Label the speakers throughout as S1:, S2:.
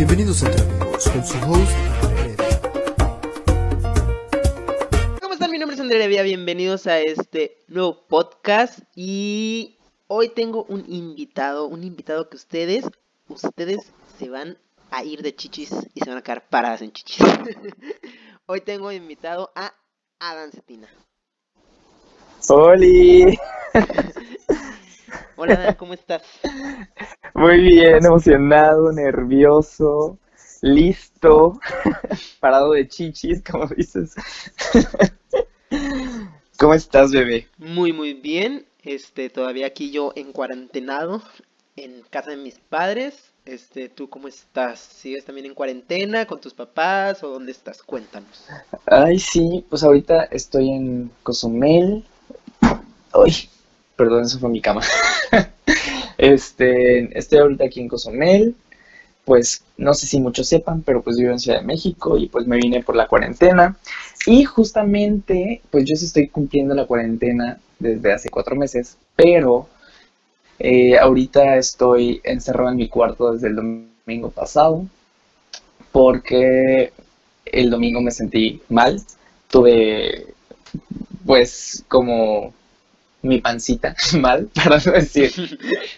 S1: Bienvenidos entre amigos con su host Andrea.
S2: ¿Cómo están? Mi nombre es Andrea Vía, bienvenidos a este nuevo podcast y hoy tengo un invitado, un invitado que ustedes, ustedes se van a ir de chichis y se van a quedar paradas en chichis. hoy tengo invitado a Adán Cetina.
S3: ¡Holi!
S2: Hola ¿cómo estás?
S3: Muy bien, emocionado, nervioso, listo, parado de chichis, como dices. ¿Cómo estás, bebé?
S2: Muy muy bien, este, todavía aquí yo en cuarentenado, en casa de mis padres. Este, ¿tú cómo estás? ¿Sigues también en cuarentena con tus papás o dónde estás? Cuéntanos.
S3: Ay, sí, pues ahorita estoy en Cozumel. Ay, perdón, eso fue mi cama. Este, estoy ahorita aquí en Cozumel. Pues no sé si muchos sepan, pero pues vivo en Ciudad de México y pues me vine por la cuarentena. Y justamente, pues yo sí estoy cumpliendo la cuarentena desde hace cuatro meses, pero eh, ahorita estoy encerrado en mi cuarto desde el domingo pasado porque el domingo me sentí mal. Tuve, pues, como mi pancita mal, para no decir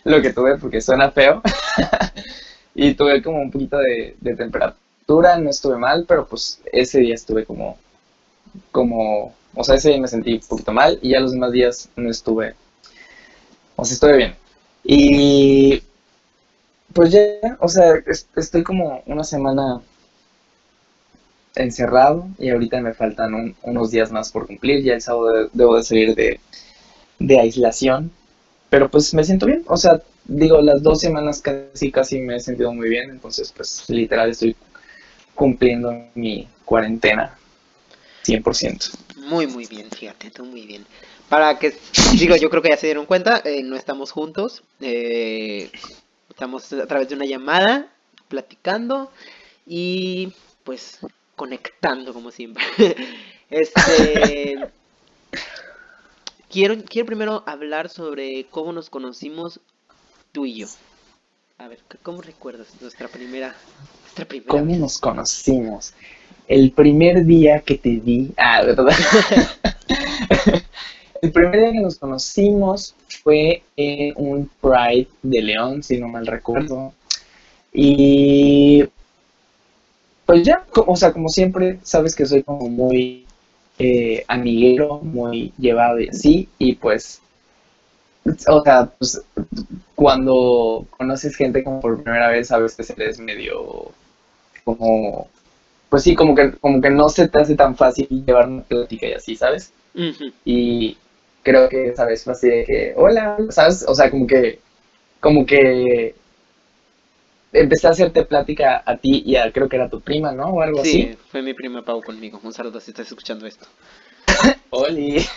S3: lo que tuve porque suena feo. y tuve como un poquito de, temperatura, no estuve mal, pero pues ese día estuve como, como, o sea, ese día me sentí un poquito mal y ya los demás días no estuve, o sea, estuve bien. Y pues ya, o sea, es- estoy como una semana encerrado y ahorita me faltan un- unos días más por cumplir. Ya el sábado de- debo de salir de, de aislación, pero pues me siento bien. O sea, digo, las dos semanas casi, casi me he sentido muy bien, entonces pues literal estoy cumpliendo mi cuarentena 100%.
S2: Muy, muy bien, fíjate, tú muy bien. Para que, digo, yo creo que ya se dieron cuenta, eh, no estamos juntos, eh, estamos a través de una llamada, platicando y pues conectando como siempre. Este, quiero, quiero primero hablar sobre cómo nos conocimos tú y yo. A ver, ¿cómo recuerdas nuestra primera, nuestra primera
S3: ¿Cómo
S2: vez?
S3: nos conocimos? El primer día que te vi, ah, ¿verdad? El primer día que nos conocimos fue en un Pride de León, si no mal recuerdo. Y pues ya, o sea, como siempre, sabes que soy como muy eh, amiguero, muy llevado y así, y pues, o sea, pues cuando conoces gente como por primera vez, a veces eres medio como, pues sí, como que, como que no se te hace tan fácil llevar una plática y así, ¿sabes? Y creo que esa vez fue así de que, hola, ¿sabes? O sea, como que, como que empecé a hacerte plática a ti y a, creo que era tu prima, ¿no? O algo así.
S2: Sí, fue mi prima Pau conmigo. Un saludo si estás escuchando esto.
S3: Oli.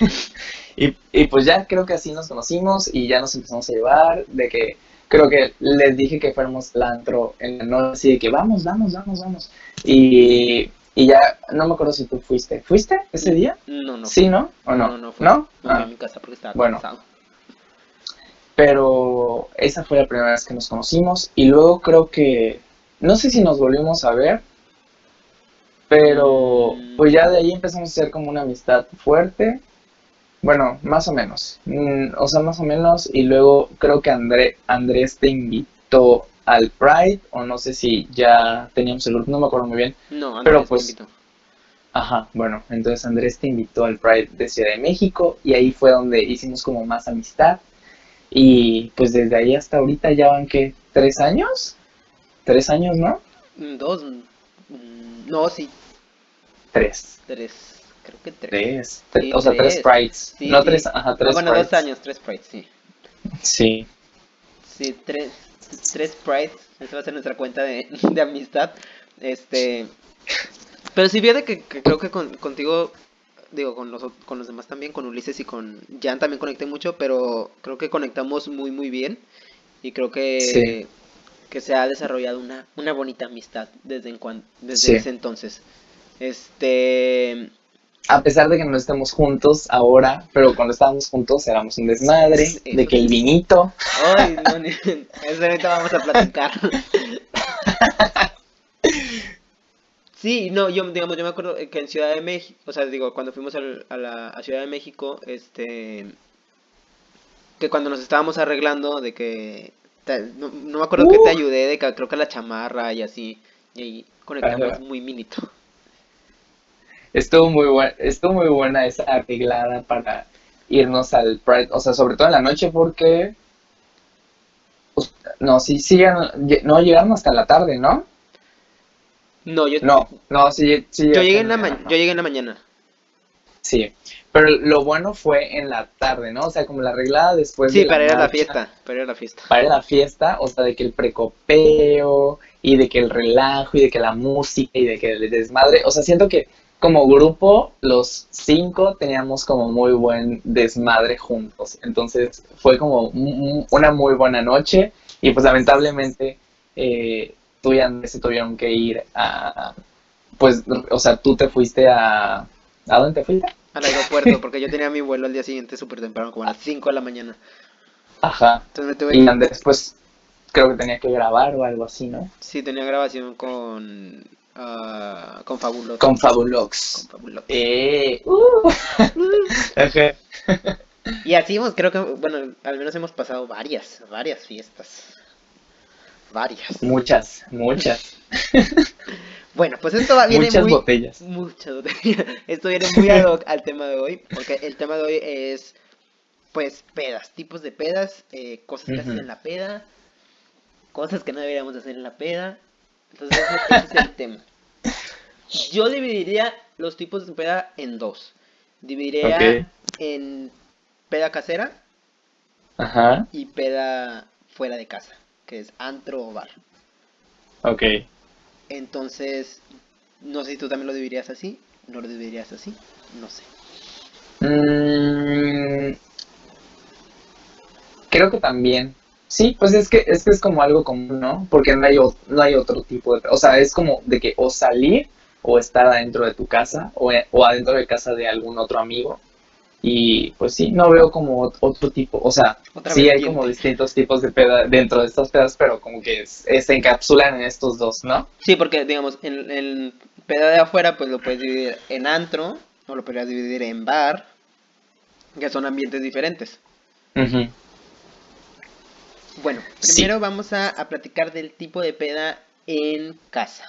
S3: Y, y pues ya creo que así nos conocimos y ya nos empezamos a llevar, de que creo que les dije que fuéramos al antro en la noche, así de que vamos, vamos, vamos, vamos. Y, y ya, no me acuerdo si tú fuiste. ¿Fuiste ese día?
S2: No, no.
S3: Sí, ¿no? ¿O no?
S2: No, no fue.
S3: ¿No?
S2: Fui
S3: Ah.
S2: a mi casa porque estaba
S3: Bueno.
S2: cansado.
S3: Pero esa fue la primera vez que nos conocimos y luego creo que, no sé si nos volvimos a ver, pero
S2: Mm.
S3: pues ya de ahí empezamos a hacer como una amistad fuerte. Bueno, más o menos. Mm, o sea, más o menos. Y luego creo que André, Andrés te invitó al Pride, o no sé si ya teníamos el grupo, no me acuerdo muy bien.
S2: No, Andrés
S3: Pero, pues,
S2: invitó.
S3: Ajá, bueno, entonces Andrés te invitó al Pride de Ciudad de México y ahí fue donde hicimos como más amistad. Y pues desde ahí hasta ahorita ya van que tres años, tres años, ¿no?
S2: Mm, Dos. mm, No, sí.
S3: Tres,
S2: Tres. Creo que tres.
S3: tres,
S2: Sí,
S3: o sea, tres
S2: tres.
S3: Prides,
S2: Sí,
S3: no
S2: sí.
S3: tres, ajá,
S2: Ah,
S3: tres
S2: bueno,
S3: Prides.
S2: dos años, tres Prides, sí.
S3: Sí,
S2: Sí, tres, tres Prides. Esa va a ser nuestra cuenta de, de amistad. Este. Pero sí, fíjate que, que creo que con- contigo, digo, con los, con los demás también, con Ulises y con Jan también conecté mucho, pero creo que conectamos muy, muy bien. Y creo que,
S3: Sí.
S2: que se ha desarrollado una, una bonita amistad desde, en cuan- desde
S3: Sí.
S2: ese entonces. Este.
S3: a pesar de que no estemos juntos ahora, pero cuando estábamos juntos éramos un desmadre,
S2: Sí,
S3: de que el vinito,
S2: Ay, no, ni- eso ahorita vamos a platicar. Sí, no, yo, digamos, yo me acuerdo que en Ciudad de México, o sea, digo, cuando fuimos al- a, la a Ciudad de México, este, que cuando nos estábamos arreglando de que, te- no, no me acuerdo que te
S3: Uh.
S2: ayudé, de que creo que la chamarra y así, y ahí conectamos
S3: Ajá.
S2: muy minito.
S3: Estuvo muy buena, estuvo muy buena esa arreglada para irnos al Pride, o sea, sobre todo en la noche porque pues, no, sí, sí, no llegaron hasta la tarde, ¿no?
S2: No, yo,
S3: No, no, sí, sí.
S2: yo llegué en la
S3: mañana.
S2: ma- yo llegué en la mañana.
S3: Sí, pero lo bueno fue en la tarde, ¿no? O sea, como la arreglada después
S2: Sí,
S3: de la
S2: para ir a la
S3: marcha,
S2: fiesta, para ir a la fiesta.
S3: Para ir a la fiesta, o sea, de que el precopeo y de que el relajo y de que la música y de que el desmadre, o sea, siento que como grupo los cinco teníamos como muy buen desmadre juntos, entonces fue como un- una muy buena noche y pues lamentablemente eh, tú y Andrés se tuvieron que ir a, pues, o sea, tú te fuiste a, ¿a dónde te fuiste?
S2: Al aeropuerto, porque yo tenía mi vuelo al día siguiente súper temprano, como a las 5 de la mañana.
S3: Ajá,
S2: Entonces me tuve
S3: y. Andrés pues creo que tenía que grabar o algo así, ¿no?
S2: Sí, tenía grabación con... ah, con Fabuloso.
S3: Con Fabulox.
S2: Con Fabuloso.
S3: Eh, uh.
S2: Y así hemos, creo que, bueno, al menos hemos pasado varias, varias fiestas. Varias.
S3: Muchas, muchas,
S2: Bueno, pues esto va, viene
S3: muchas
S2: muy...
S3: botellas.
S2: Muchas botellas. Esto viene muy ad hoc al tema de hoy, porque el tema de hoy es, pues, pedas, tipos de pedas, eh, cosas que haces
S3: Ujú.
S2: en la peda, cosas que no deberíamos hacer en la peda. Entonces, ese, ese es el tema. Yo dividiría los tipos de peda en dos. Dividiría en peda casera
S3: Ajá,
S2: y peda fuera de casa, que es antro o bar.
S3: ok.
S2: Entonces, no sé si tú también lo dividirías así, no lo dividirías así, no sé.
S3: Mm, creo que también. Sí, pues es que, es que es como algo común, ¿no? Porque no hay, o- no hay otro tipo de... O sea, es como de que o salir o estar adentro de tu casa o, o adentro de casa de algún otro amigo. Y pues sí, no veo como ot- otro tipo, o sea,
S2: Otra
S3: sí hay como distintos tipos de peda dentro de estas pedas, pero como que se encapsulan en estos dos, ¿no?
S2: Sí, porque digamos, en, en peda de afuera, pues lo puedes dividir en antro, o lo podrías dividir en bar, que son ambientes diferentes. Bueno,
S3: Sí.
S2: primero vamos a, a platicar del tipo de peda en casa.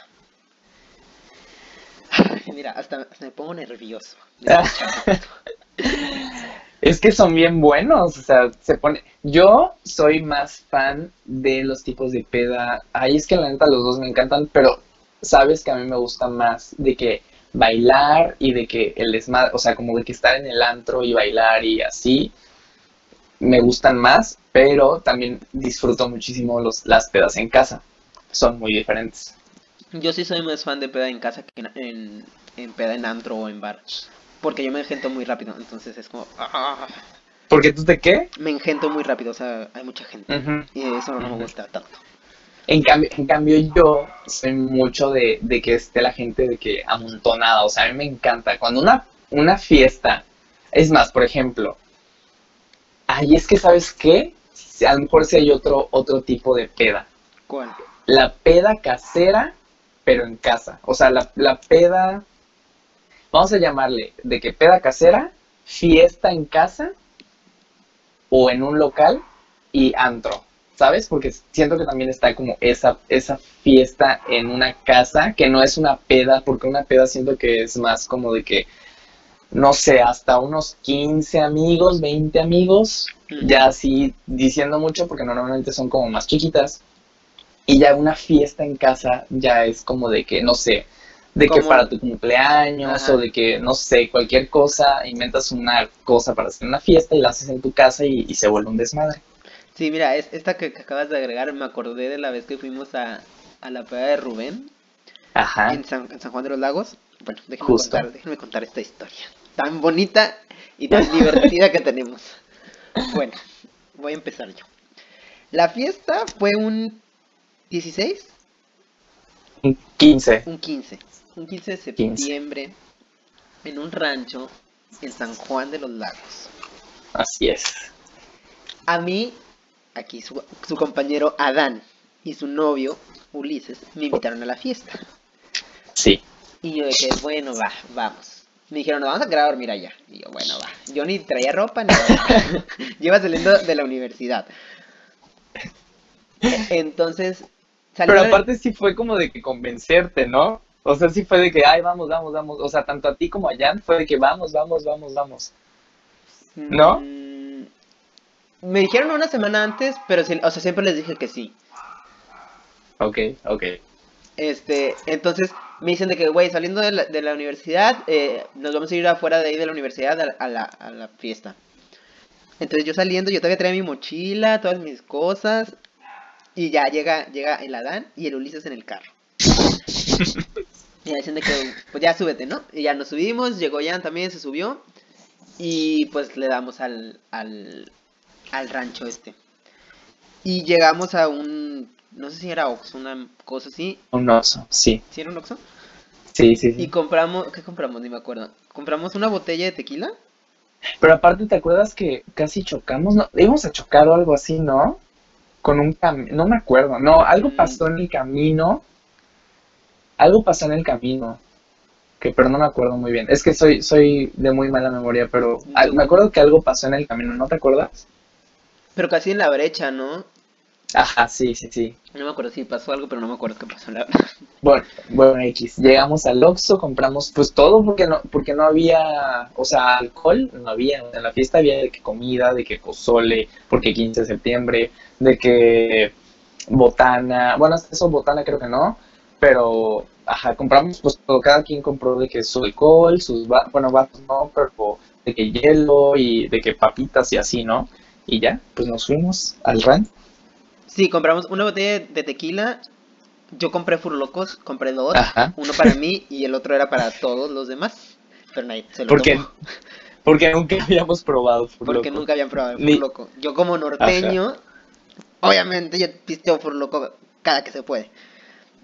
S2: Mira, hasta me pongo nervioso.
S3: Es que son bien buenos, o sea, se pone... Yo soy más fan de los tipos de peda. Ahí es que la neta los dos me encantan, pero sabes que a mí me gusta más de que bailar y de que el desmadre, o sea, como de que estar en el antro y bailar y así, me gustan más, pero también disfruto muchísimo los, las pedas en casa. Son muy diferentes.
S2: Yo sí soy más fan de peda en casa que en, en, en peda en antro o en bar. Porque yo me engento muy rápido, entonces es como... ah,
S3: ¿Porque tú te qué?
S2: me engento muy rápido, o sea, hay mucha gente. Y eso no me gusta tanto.
S3: En cambio, en cambio yo soy mucho de, de que esté la gente de que amontonada, o sea, a mí me encanta. Cuando una, una fiesta, es más, por ejemplo, ay, es que ¿sabes qué? A lo mejor si hay otro, otro tipo de peda.
S2: ¿Cuál?
S3: La peda casera, pero en casa. O sea, la, la peda, vamos a llamarle, de que peda casera, fiesta en casa o en un local y antro, ¿sabes? Porque siento que también está como esa, esa fiesta en una casa que no es una peda, porque una peda siento que es más como de que, no sé, hasta unos 15 amigos, 20 amigos, ya así diciendo mucho porque normalmente son como más chiquitas. Y ya una fiesta en casa ya es como de que, no sé, de que para tu cumpleaños
S2: Ajá.
S3: o de que, no sé, cualquier cosa, inventas una cosa para hacer una fiesta y la haces en tu casa y, y se vuelve un desmadre.
S2: Sí, mira, es, esta que, que acabas de agregar, me acordé de la vez que fuimos a, a la peda de Rubén
S3: Ajá.
S2: en San, en San Juan de los Lagos. Bueno, déjenme contar, déjenme contar esta historia tan bonita y tan divertida que tenemos. Bueno, voy a empezar yo. La fiesta fue un 16,
S3: Un 15.
S2: un 15, un 15 de
S3: 15.
S2: septiembre en un rancho en San Juan de los Lagos.
S3: Así es.
S2: A mí, aquí su, su compañero Adán y su novio Ulises me invitaron a la fiesta.
S3: Sí.
S2: Y yo que, bueno, va, vamos. Me dijeron, nos vamos a quedar a dormir allá. Y yo, bueno, va. Yo ni traía ropa ni nada. Iba saliendo de la universidad. Entonces,
S3: Pero aparte sí fue como de que convencerte, ¿no? O sea, sí fue de que, ay, vamos, vamos, vamos. O sea, tanto a ti como a Jan fue de que vamos, vamos, vamos, vamos. ¿no?
S2: Mm, Me dijeron una semana antes, pero sí, o sea, siempre les dije que sí.
S3: Ok, ok.
S2: Este, entonces me dicen de que, güey, saliendo de la, de la universidad, eh, nos vamos a ir afuera de ahí de la universidad a, a la, a la fiesta. Entonces yo saliendo, yo todavía traía mi mochila, todas mis cosas, y ya llega, llega el Adán y el Ulises en el carro. Y ya dicen de que, pues ya súbete, ¿no? Y ya nos subimos, llegó Jan también, se subió, y pues le damos al, al, al rancho este. Y llegamos a un, no sé si era Ox, una cosa así,
S3: Un oso, sí.
S2: ¿Sí era un Oxxo?
S3: Sí, sí,
S2: Y
S3: sí.
S2: compramos, ¿qué compramos? Ni me acuerdo. Compramos una botella de tequila.
S3: Pero aparte, ¿te acuerdas que casi chocamos? No, íbamos a chocar o algo así, ¿no? Con un cam... No me acuerdo. No, algo
S2: Mm.
S3: pasó en el camino. Algo pasó en el camino. Que pero no me acuerdo muy bien. Es que soy, soy de muy mala memoria, pero me acuerdo que algo pasó en el camino, ¿no te acuerdas?
S2: Pero casi en la brecha, ¿no?
S3: Ajá, sí, sí, sí.
S2: No me acuerdo si pasó algo, pero no me acuerdo qué pasó, la.
S3: Bueno, bueno, X. Llegamos al Oxxo, compramos pues todo porque no, porque no había, o sea, alcohol no había. En la fiesta había de que comida, de que pozole, porque 15 de septiembre, de que botana, bueno, eso botana creo que no, pero ajá, compramos pues todo, cada quien compró de que su alcohol, sus, va- bueno, vatos no, pero de que hielo y de que papitas y así, ¿no? Y ya, pues nos fuimos al ranch.
S2: Sí, compramos una botella de tequila. Yo compré Furlocos, compré dos.
S3: Ajá.
S2: Uno para mí y el otro era para todos los demás. Pero nadie se lo
S3: Porque,
S2: tomó.
S3: porque nunca habíamos probado Four
S2: Porque nunca habían probado el Furloco. Yo como norteño, obviamente yo pisteo Furloco cada que se puede.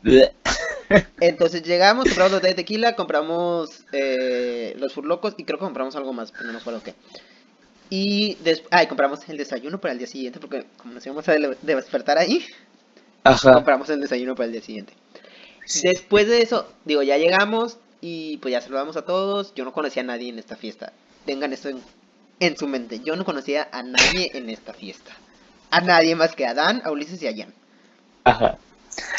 S2: Entonces llegamos, compramos botella de tequila, compramos eh, los furlocos y creo que compramos algo más, pero no me acuerdo qué. Y después, ah, compramos el desayuno para el día siguiente, porque como nos íbamos a de- de despertar ahí,
S3: Ajá.
S2: compramos el desayuno para el día siguiente. Después de eso, digo, ya llegamos y pues ya saludamos a todos. Yo no conocía a nadie en esta fiesta. Tengan esto en, en su mente. Yo no conocía a nadie en esta fiesta. A nadie más que a Dan, a Ulises y a Jan.
S3: Ajá.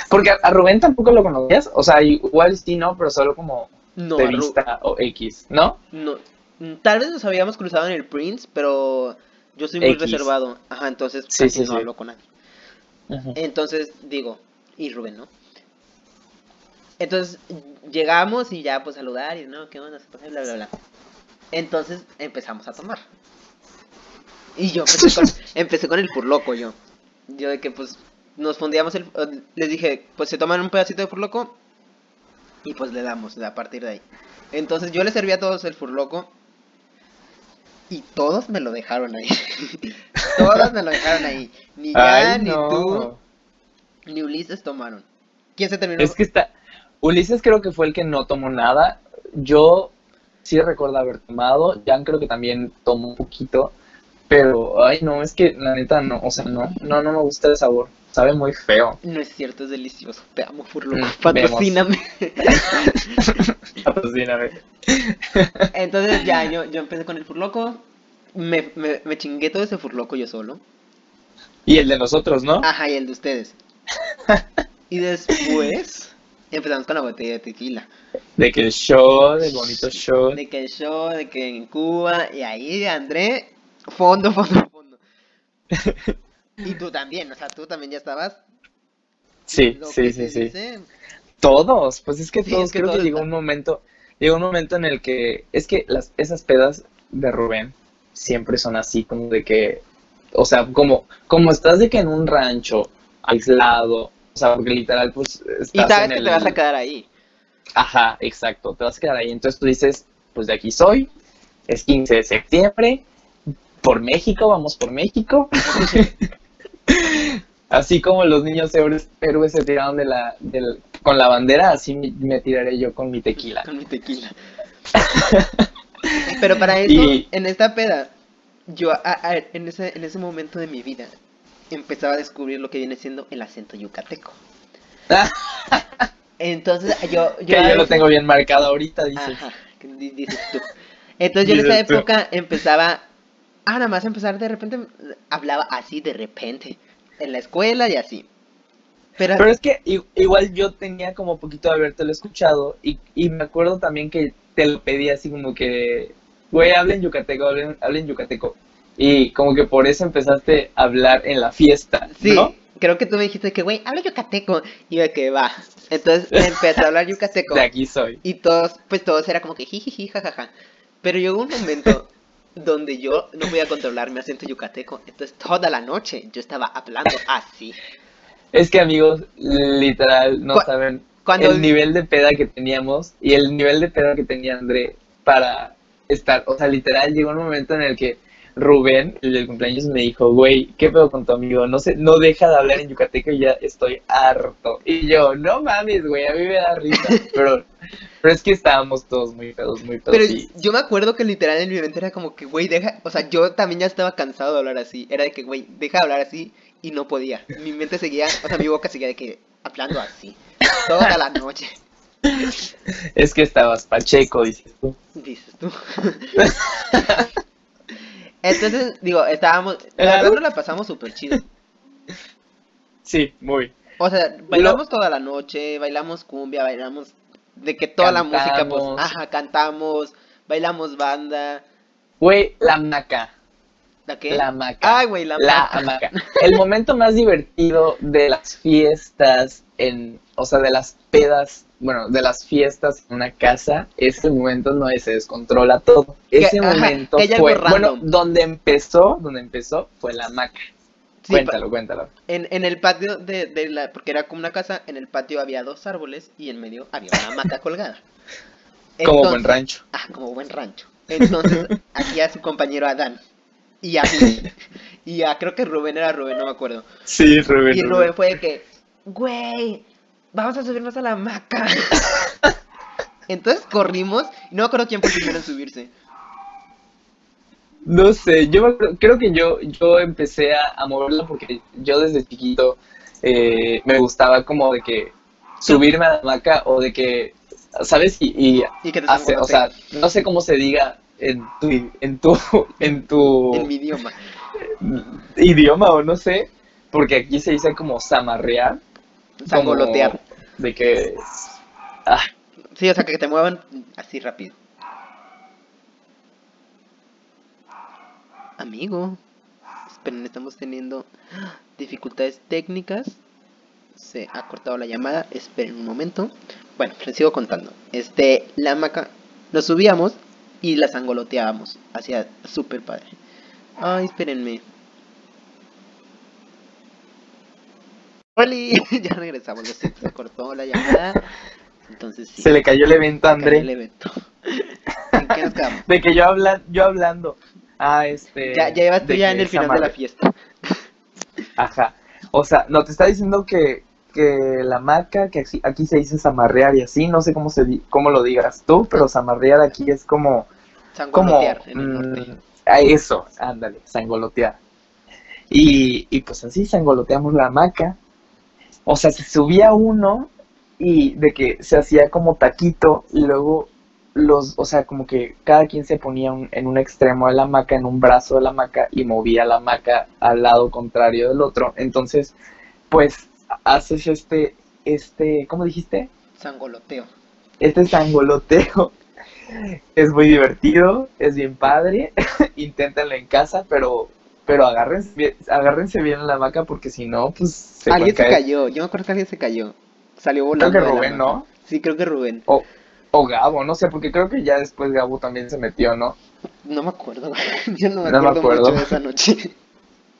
S3: Porque a, Rubén tampoco lo conocías, o sea, igual sí, no, pero solo como
S2: No,
S3: de vista o X, ¿no?
S2: No, mm, tal vez nos habíamos cruzado en el Prince, pero yo soy muy
S3: X.
S2: reservado. Ajá, entonces
S3: Sí,
S2: casi
S3: sí,
S2: no
S3: sí.
S2: hablo con nadie. Entonces, digo, y Rubén, ¿no? Entonces, llegamos y ya, pues, saludar y, ¿no? ¿Qué onda? Bla, bla, bla. Entonces, empezamos a tomar. Y yo empecé con, empecé con el furloco, yo. Yo de que, pues, nos fundíamos el... Les dije, pues, se toman un pedacito de furloco y, pues, le damos a partir de ahí. Entonces, yo les serví a todos el furloco y todos me lo dejaron ahí. todos me lo dejaron ahí. Ni ya,
S3: Ay,
S2: ni tú, ni Ulises tomaron. ¿Quién se terminó?
S3: Es que está. Ulises creo que fue el que no tomó nada. Yo sí recuerdo haber tomado. Jan creo que también tomó un poquito. Pero, ay, no, es que la neta no, o sea, no, no, no me gusta el sabor. Sabe muy feo.
S2: No es cierto, es delicioso. Te amo, Furloco.
S3: Mm,
S2: Patrocíname.
S3: Patrocíname.
S2: Entonces ya, yo, yo empecé con el Furloco. Me, me, me chingué todo ese Furloco yo solo.
S3: Y el de nosotros, ¿no?
S2: Ajá, y el de ustedes. Y después empezamos con la botella de tequila.
S3: De que el show, el bonito show.
S2: De que el show, de que en Cuba. Y ahí, André, fondo, fondo, fondo. Y tú también, o sea, tú también ya estabas.
S3: Sí, sí, sí, sí. Todos, pues es que
S2: Sí,
S3: todos,
S2: es que
S3: creo
S2: todos
S3: que llegó
S2: están-
S3: un momento, llegó un momento en el que, es que las, esas pedas de Rubén siempre son así, como de que, o sea, como, como estás de que en un rancho, aislado, o sea, porque literal, pues,
S2: Y sabes
S3: en
S2: que
S3: el...
S2: te vas a quedar ahí.
S3: Ajá, exacto, te vas a quedar ahí, entonces tú dices, pues de aquí soy, es 15 de septiembre, por México, vamos por México. Así como los niños héroes, héroes se tiraron de la, del- con la bandera, así me, me tiraré yo con mi tequila.
S2: Con mi tequila. Pero para eso,
S3: Y-
S2: en esta peda, yo a- a- en, ese, en ese momento de mi vida empezaba a descubrir lo que viene siendo el acento yucateco. Entonces yo... yo
S3: Que yo lo tengo bien marcado ahorita.
S2: Ajá, dices tú. Entonces yo en esa
S3: tú.
S2: época empezaba, ah, nada más empezar de repente, hablaba así de repente, en la escuela y así. Pero,
S3: Pero es que igual yo tenía como poquito de habértelo escuchado y, y me acuerdo también que te lo pedí así como que, güey, hablen yucateco, hablen, hablen yucateco. Y como que por eso empezaste a hablar en la fiesta,
S2: sí,
S3: ¿no?
S2: creo que tú me dijiste que, güey, habla yucateco. Y yo que va. Entonces empecé a hablar yucateco.
S3: De aquí soy.
S2: Y todos, pues todos era como que jijiji, jajaja. Pero llegó un momento donde yo no podía controlar mi acento yucateco. Entonces toda la noche yo estaba hablando así.
S3: Es que amigos, literal, no
S2: Cu-
S3: saben
S2: Cuando
S3: el nivel de peda que teníamos y el nivel de peda que tenía André para estar, o sea, literal llegó un momento en el que Rubén, el del cumpleaños, me dijo, güey, ¿qué pedo con tu amigo? No sé, no deja de hablar en yucateco y ya estoy harto. Y yo, no mames, güey, a mí me da risa. Pero, pero es que estábamos todos muy pedos, muy pedos.
S2: Pero
S3: y-
S2: yo me acuerdo que literal en mi mente era como que, güey, deja, o sea, yo también ya estaba cansado de hablar así. Era de que, güey, deja de hablar así y no podía. Mi mente seguía, o sea, mi boca seguía de que hablando así. Toda la noche,
S3: es que estabas pacheco, dices tú.
S2: dices tú. Entonces, digo, estábamos, la verdad la pasamos súper chido.
S3: Sí, muy.
S2: O sea, bailamos toda la noche, bailamos cumbia, bailamos de que toda la música, pues, ajá, cantamos, bailamos banda.
S3: Güey, la maca.
S2: ¿La qué?
S3: La maca.
S2: Ay, güey, la,
S3: La
S2: maca.
S3: hamaca. El momento más divertido de las fiestas, en, o sea, de las pedas, bueno, de las fiestas en una casa, es el momento donde se descontrola todo. Ese
S2: ajá,
S3: momento fue, bueno, donde empezó, donde empezó fue la hamaca.
S2: Sí,
S3: cuéntalo, cuéntalo.
S2: En, en el patio de, de la, porque era como una casa, en el patio había dos árboles y en medio había una hamaca colgada.
S3: Como buen rancho.
S2: Ah, como buen rancho. Entonces, aquí a su compañero Adán. Y a mí. Y a, creo que Rubén era Rubén, no me acuerdo.
S3: Sí, Rubén.
S2: Y Rubén fue de que, güey, vamos a subirnos a la hamaca. Entonces corrimos, y no me acuerdo quién fue primero en subirse.
S3: No sé, yo creo que yo, yo empecé a, a moverla porque yo desde chiquito eh, me gustaba como de que subirme a la hamaca o de que, ¿sabes? Y, y
S2: Y que te
S3: hace- o sea, no sé cómo se diga en tu, en tu, en tu
S2: en mi idioma.
S3: idioma o no sé, porque aquí se dice como zamarrear.
S2: Sangolotear.
S3: De que, ah,
S2: Sí, o sea, que te muevan así rápido. Amigo. Esperen, estamos teniendo dificultades técnicas. Se ha cortado la llamada. Esperen un momento. Bueno, les sigo contando. Este, la hamaca, nos subíamos y la sangoloteábamos. Hacía súper padre. Ay, espérenme. Ya regresamos. Se cortó la llamada. Entonces sí.
S3: se le cayó el evento
S2: el
S3: André.
S2: evento. ¿En qué nos quedamos?
S3: De que yo, habla, yo hablando. Ah, este.
S2: Ya, ya tú
S3: de
S2: ya en el final de la fiesta.
S3: Ajá. O sea, no te está diciendo que, que la maca, que aquí, aquí se dice zamarrear y así, no sé cómo se cómo lo digas tú, pero zamarrear aquí es como como
S2: Sangolotear en el norte.
S3: mm, a eso, ándale, sangolotear. Y, y pues así sangoloteamos la hamaca. O sea, se subía uno y de que se hacía como taquito y luego los, o sea, como que cada quien se ponía un- en un extremo de la hamaca, en un brazo de la hamaca y movía la hamaca al lado contrario del otro. Entonces, pues haces este, este, ¿cómo dijiste?
S2: Sangoloteo.
S3: Este sangoloteo es muy divertido, es bien padre. Inténtenlo en casa, pero pero agárrense bien, agárrense bien en la hamaca porque si no, pues se
S2: alguien se cayó. Yo me acuerdo que alguien se cayó. Salió
S3: Creo
S2: volando.
S3: que
S2: de la
S3: Rubén. ¿no?
S2: Sí, creo que Rubén.
S3: O, o Gabo, no sé, porque creo que ya después Gabo también se metió, ¿no?
S2: No me acuerdo. Yo no me
S3: No me
S2: acuerdo,
S3: acuerdo.
S2: mucho de esa noche.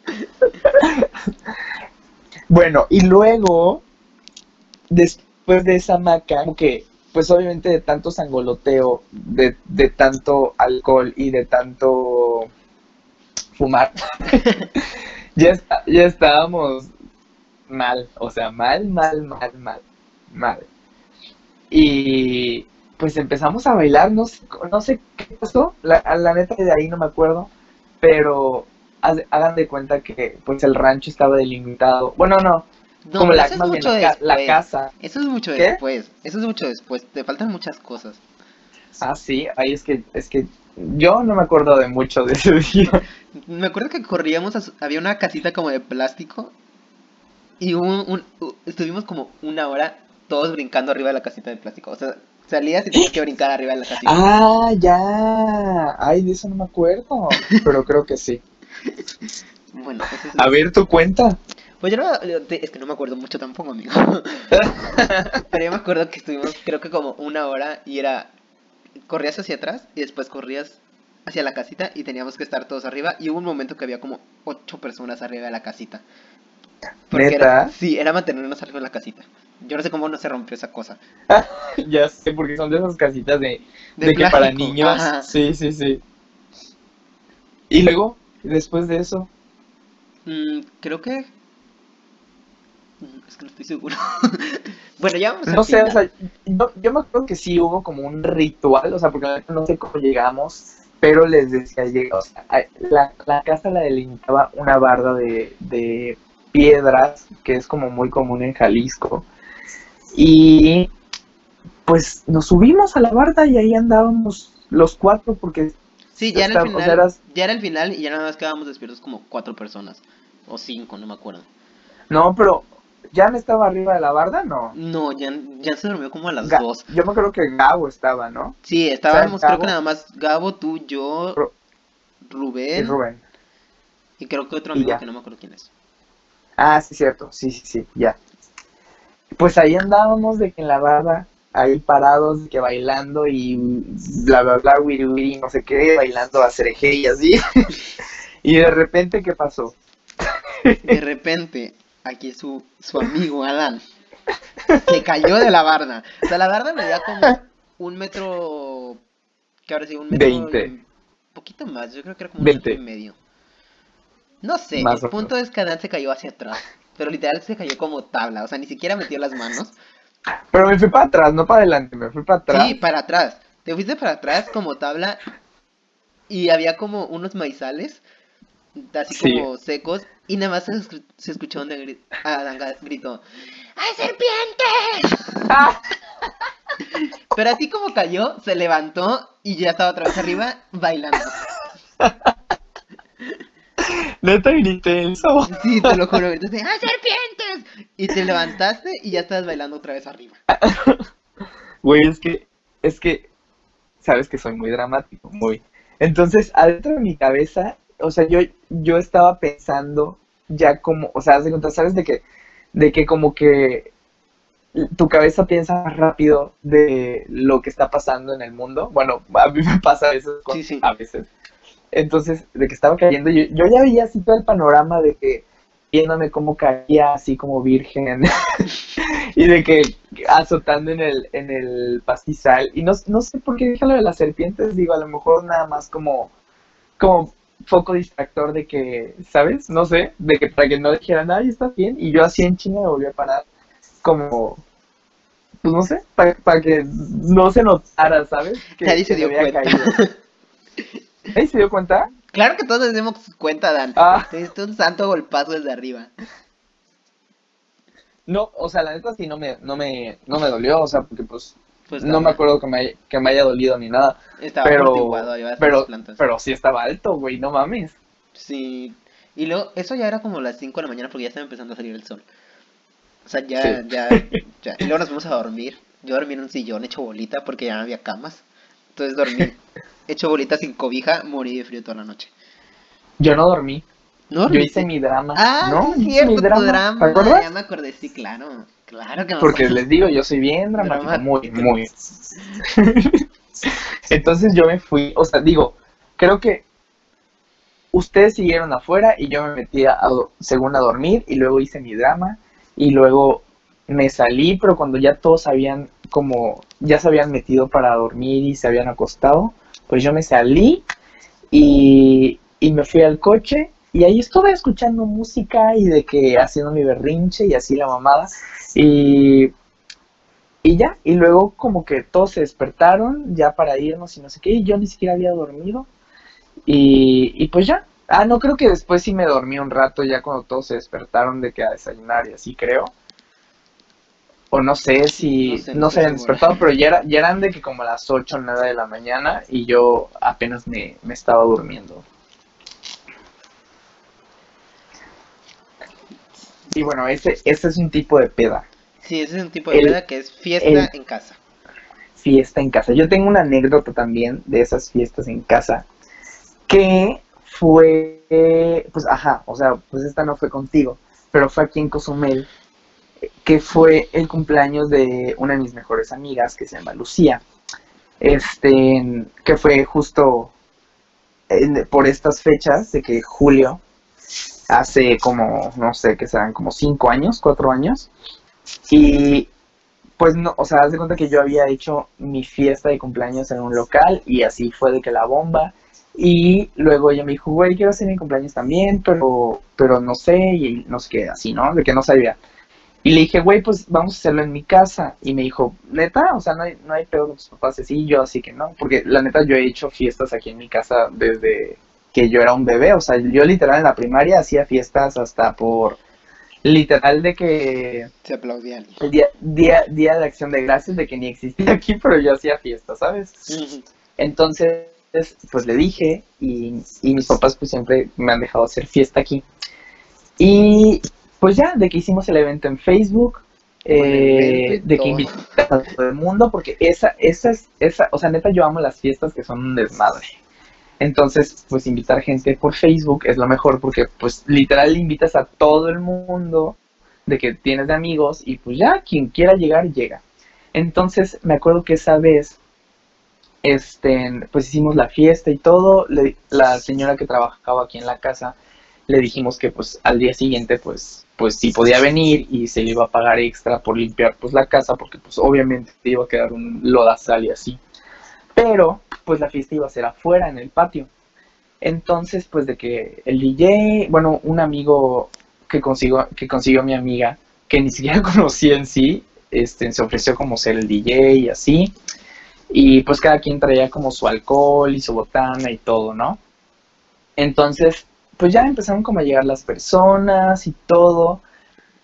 S3: Bueno, y luego, después de esa hamaca, como que, pues obviamente de tanto sangoloteo, de, de tanto alcohol y de tanto fumar, ya, está- ya estábamos mal, o sea, mal, mal, mal, mal, mal. Y pues empezamos a bailar, no sé, no sé qué pasó, la, la neta de ahí no me acuerdo, pero hagan de cuenta que pues el rancho estaba delimitado. Bueno, no,
S2: No,
S3: como la, más bien la, la casa.
S2: Eso es mucho
S3: ¿Qué?
S2: después. Eso es mucho después. Te faltan muchas cosas.
S3: Ah, sí, ahí es que, es que yo no me acuerdo de mucho de ese día.
S2: Me acuerdo que corríamos, a su- había una casita como de plástico y un, un- estuvimos como una hora todos brincando arriba de la casita de plástico. O sea, salías y tenías que brincar arriba de la casita.
S3: Ah, ya. Ay, de eso no me acuerdo. Pero creo que sí.
S2: Bueno, eso es
S3: A ver, tu cuenta.
S2: Pues yo no, es que no me acuerdo mucho tampoco, amigo. Pero yo me acuerdo que estuvimos, creo que como una hora y era, corrías hacia atrás y después corrías hacia la casita y teníamos que estar todos arriba y hubo un momento que había como ocho personas arriba de la casita. Porque era,
S3: ¿Neta?
S2: sí, era mantenernos arriba de la casita. Yo no sé cómo no se rompió esa cosa.
S3: Ya sé, porque son de esas casitas de,
S2: De
S3: de que para niños.
S2: ajá.
S3: Sí, sí, sí. Y luego, después de eso,
S2: Mm, creo que... Es que no estoy seguro. bueno, ya vamos al
S3: no sé, o sea, yo, yo me acuerdo que sí hubo como un ritual, o sea, porque no sé cómo llegamos, pero les decía, o sea, la, la casa la delimitaba una barda de, de piedras, que es como muy común en Jalisco. Y pues nos subimos a la barda y ahí andábamos los cuatro porque
S2: Sí, ya era el
S3: Está- o
S2: final.
S3: sea, eras-
S2: Ya era el final y ya nada más quedábamos despiertos como cuatro personas. O cinco, no me acuerdo.
S3: no, pero ya me estaba arriba de la barda, no.
S2: No, ya, ya se durmió como a las
S3: Ga-
S2: dos.
S3: Yo me acuerdo que Gabo estaba, ¿no?
S2: Sí, estábamos, creo que nada más Gabo, tú, yo,
S3: Ru- Y
S2: Rubén
S3: Rubén.
S2: y creo que otro amigo que no me acuerdo quién es.
S3: Ah, sí, cierto, sí, sí, sí, ya. Pues ahí andábamos de que en la barda, ahí parados, de que bailando y bla, bla, bla, wiri, wiri, no sé qué, bailando a cereje y así. y de repente, ¿qué pasó?
S2: De repente, aquí su, su amigo Adán se cayó de la barda. O sea, la barda medía como un metro. ¿Qué ahora sí? Un metro.
S3: Veinte.
S2: Un poquito más, yo creo que era como un metro y medio. No sé,
S3: Más
S2: el punto es que Adán se cayó hacia atrás. Pero literal se cayó como tabla, o sea, ni siquiera metió las manos.
S3: Pero me fui para atrás, no para adelante, me fui para atrás.
S2: Sí, para atrás. Te fuiste para atrás como tabla y había como unos maizales, así
S3: Sí.
S2: como secos, y nada más se, escu- se escuchó donde gri- gritó, ¡Hay serpientes!
S3: Ah,
S2: Pero así como cayó, se levantó y ya estaba otra vez arriba bailando.
S3: neta grité eso.
S2: Sí, te lo juro. Entonces, ¡Hay serpientes! Y te levantaste y ya estabas bailando otra vez arriba.
S3: Güey, es que, es que, sabes que soy muy dramático, muy. Entonces, adentro de mi cabeza, o sea, yo, yo estaba pensando ya como, o sea, haz de cuenta, sabes de que, de que como que tu cabeza piensa más rápido de lo que está pasando en el mundo. Bueno, a mí me pasa
S2: Sí, sí.
S3: a veces. Entonces, de que estaba cayendo, yo, yo ya veía así todo el panorama de que viéndome cómo caía así como virgen y de que azotando en el, en el pastizal. Y no, no sé por qué dije lo de las serpientes, digo, a lo mejor nada más como, como foco distractor de que, ¿sabes? No sé, de que para que no dijeran, ay, está bien. Y yo así en China me volví a parar, como, pues no sé, para, para que no se notara, ¿sabes? Que,
S2: Nadie se
S3: que
S2: dio
S3: había
S2: cuenta.
S3: caído. ¿Nadie se dio cuenta?
S2: Claro que todos nos dimos cuenta, Dan.
S3: Ah.
S2: Te diste un santo golpazo desde arriba.
S3: No, o sea, la neta sí no me, no me, no me dolió, o sea, porque pues
S2: Pues
S3: no me acuerdo que me, haya- que me haya dolido ni nada.
S2: Estaba
S3: pero, pero, pero sí estaba alto, güey, no mames.
S2: Sí. Y luego, eso ya era como las 5 de la mañana porque ya estaba empezando a salir el sol. O sea, ya,
S3: Sí.
S2: ya, ya. Y luego nos fuimos a dormir. Yo dormí en un sillón hecho bolita porque ya no había camas. Entonces dormí hecho bolita sin cobija, morí de frío toda la noche.
S3: Yo no dormí,
S2: ¿No
S3: yo hice mi drama.
S2: Ah,
S3: no, mi
S2: cierto, tu
S3: drama,
S2: drama.
S3: ¿te acuerdas?
S2: Ya me acordé, sí, claro. Claro que
S3: Porque les digo, yo soy bien dramático,
S2: Dramático.
S3: muy, muy. Entonces yo me fui, o sea, digo, creo que ustedes siguieron afuera y yo me metí a, según a dormir y luego hice mi drama y luego me salí, pero cuando ya todos habían como, ya se habían metido para dormir y se habían acostado, pues yo me salí y, y me fui al coche y ahí estuve escuchando música y de que haciendo mi berrinche y así la mamada y, y ya, y luego como que todos se despertaron ya para irnos y no sé qué, y yo ni siquiera había dormido y, y pues ya, Ah, no, creo que después sí me dormí un rato ya cuando todos se despertaron de que a desayunar y así creo. O no sé si,
S2: No sé, no
S3: no,
S2: estoy
S3: se habían
S2: seguro.
S3: despertado, pero ya, era, ya eran de que como a las 8 o 9 de la mañana y yo apenas me, me estaba durmiendo. Y bueno, ese, ese es un tipo de peda,
S2: Sí, ese es un tipo de
S3: El-
S2: peda que es fiesta
S3: el-
S2: en casa.
S3: fiesta en casa. Yo tengo una anécdota también de esas fiestas en casa que fue, pues ajá, o sea, pues esta no fue contigo, pero fue aquí en Cozumel, que fue el cumpleaños de una de mis mejores amigas que se llama Lucía, este, que fue justo en- por estas fechas de que julio, hace como, no sé, que serán como cinco años, cuatro años, y pues no, o sea, haz de cuenta que yo había hecho mi fiesta de cumpleaños en un local y así fue de que la bomba. Y luego ella me dijo, güey, quiero hacer mi cumpleaños también, pero, pero no sé, y no sé qué, así, ¿no? De que no sabía. Y le dije, güey, pues vamos a hacerlo en mi casa. Y me dijo, neta, o sea, no hay, no hay pedo con tus papás, así, yo así que no, porque la neta yo he hecho fiestas aquí en mi casa desde que yo era un bebé, o sea, yo literal en la primaria hacía fiestas hasta por, literal de que
S2: Se aplaudían.
S3: día, día, día de acción de gracias de que ni existía aquí, pero yo hacía fiesta, ¿sabes? Entonces, pues le dije y, y mis papás pues siempre me han dejado hacer fiesta aquí. Y pues ya, de que hicimos el evento en Facebook, eh, de que invitamos a todo el mundo, porque esa, esa es, esa, o sea, neta yo amo las fiestas que son un desmadre. Entonces, pues invitar gente por Facebook es lo mejor porque pues literal invitas a todo el mundo de que tienes de amigos y pues ya quien quiera llegar llega. Entonces, me acuerdo que esa vez este, pues hicimos la fiesta y todo, le- la señora que trabajaba aquí en la casa le dijimos que pues al día siguiente pues pues sí podía venir y se le iba a pagar extra por limpiar pues la casa porque pues obviamente te iba a quedar un lodazal y así. Pero pues la fiesta iba a ser afuera en el patio. Entonces pues de que el DJ, bueno, un amigo que consiguió que consiguió mi amiga que ni siquiera conocía en sí, este se ofreció como ser el DJ y así. Y pues cada quien traía como su alcohol y su botana y todo, ¿no? Entonces, pues ya empezaron como a llegar las personas y todo,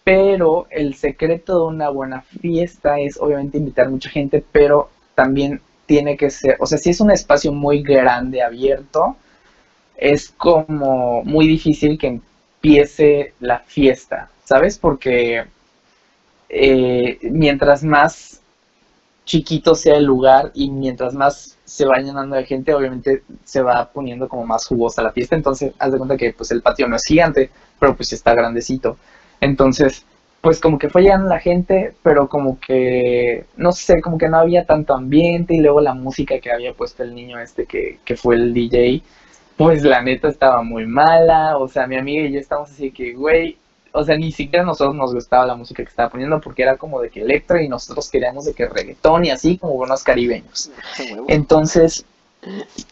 S3: pero el secreto de una buena fiesta es obviamente invitar mucha gente, pero también tiene que ser, o sea, si es un espacio muy grande, abierto, es como muy difícil que empiece la fiesta, ¿sabes? Porque eh, mientras más chiquito sea el lugar y mientras más se va llenando de gente, obviamente se va poniendo como más jugosa la fiesta. Entonces, haz de cuenta que pues el patio no es gigante, pero pues está grandecito. Entonces, pues como que fue llegando la gente, pero como que, no sé, como que no había tanto ambiente y luego la música que había puesto el niño este que, que fue el DJ, pues la neta estaba muy mala. O sea, mi amiga y yo estábamos así que, güey, o sea, ni siquiera a nosotros nos gustaba la música que estaba poniendo porque era como de que electro y nosotros queríamos de que reggaetón y así como buenos caribeños. Entonces,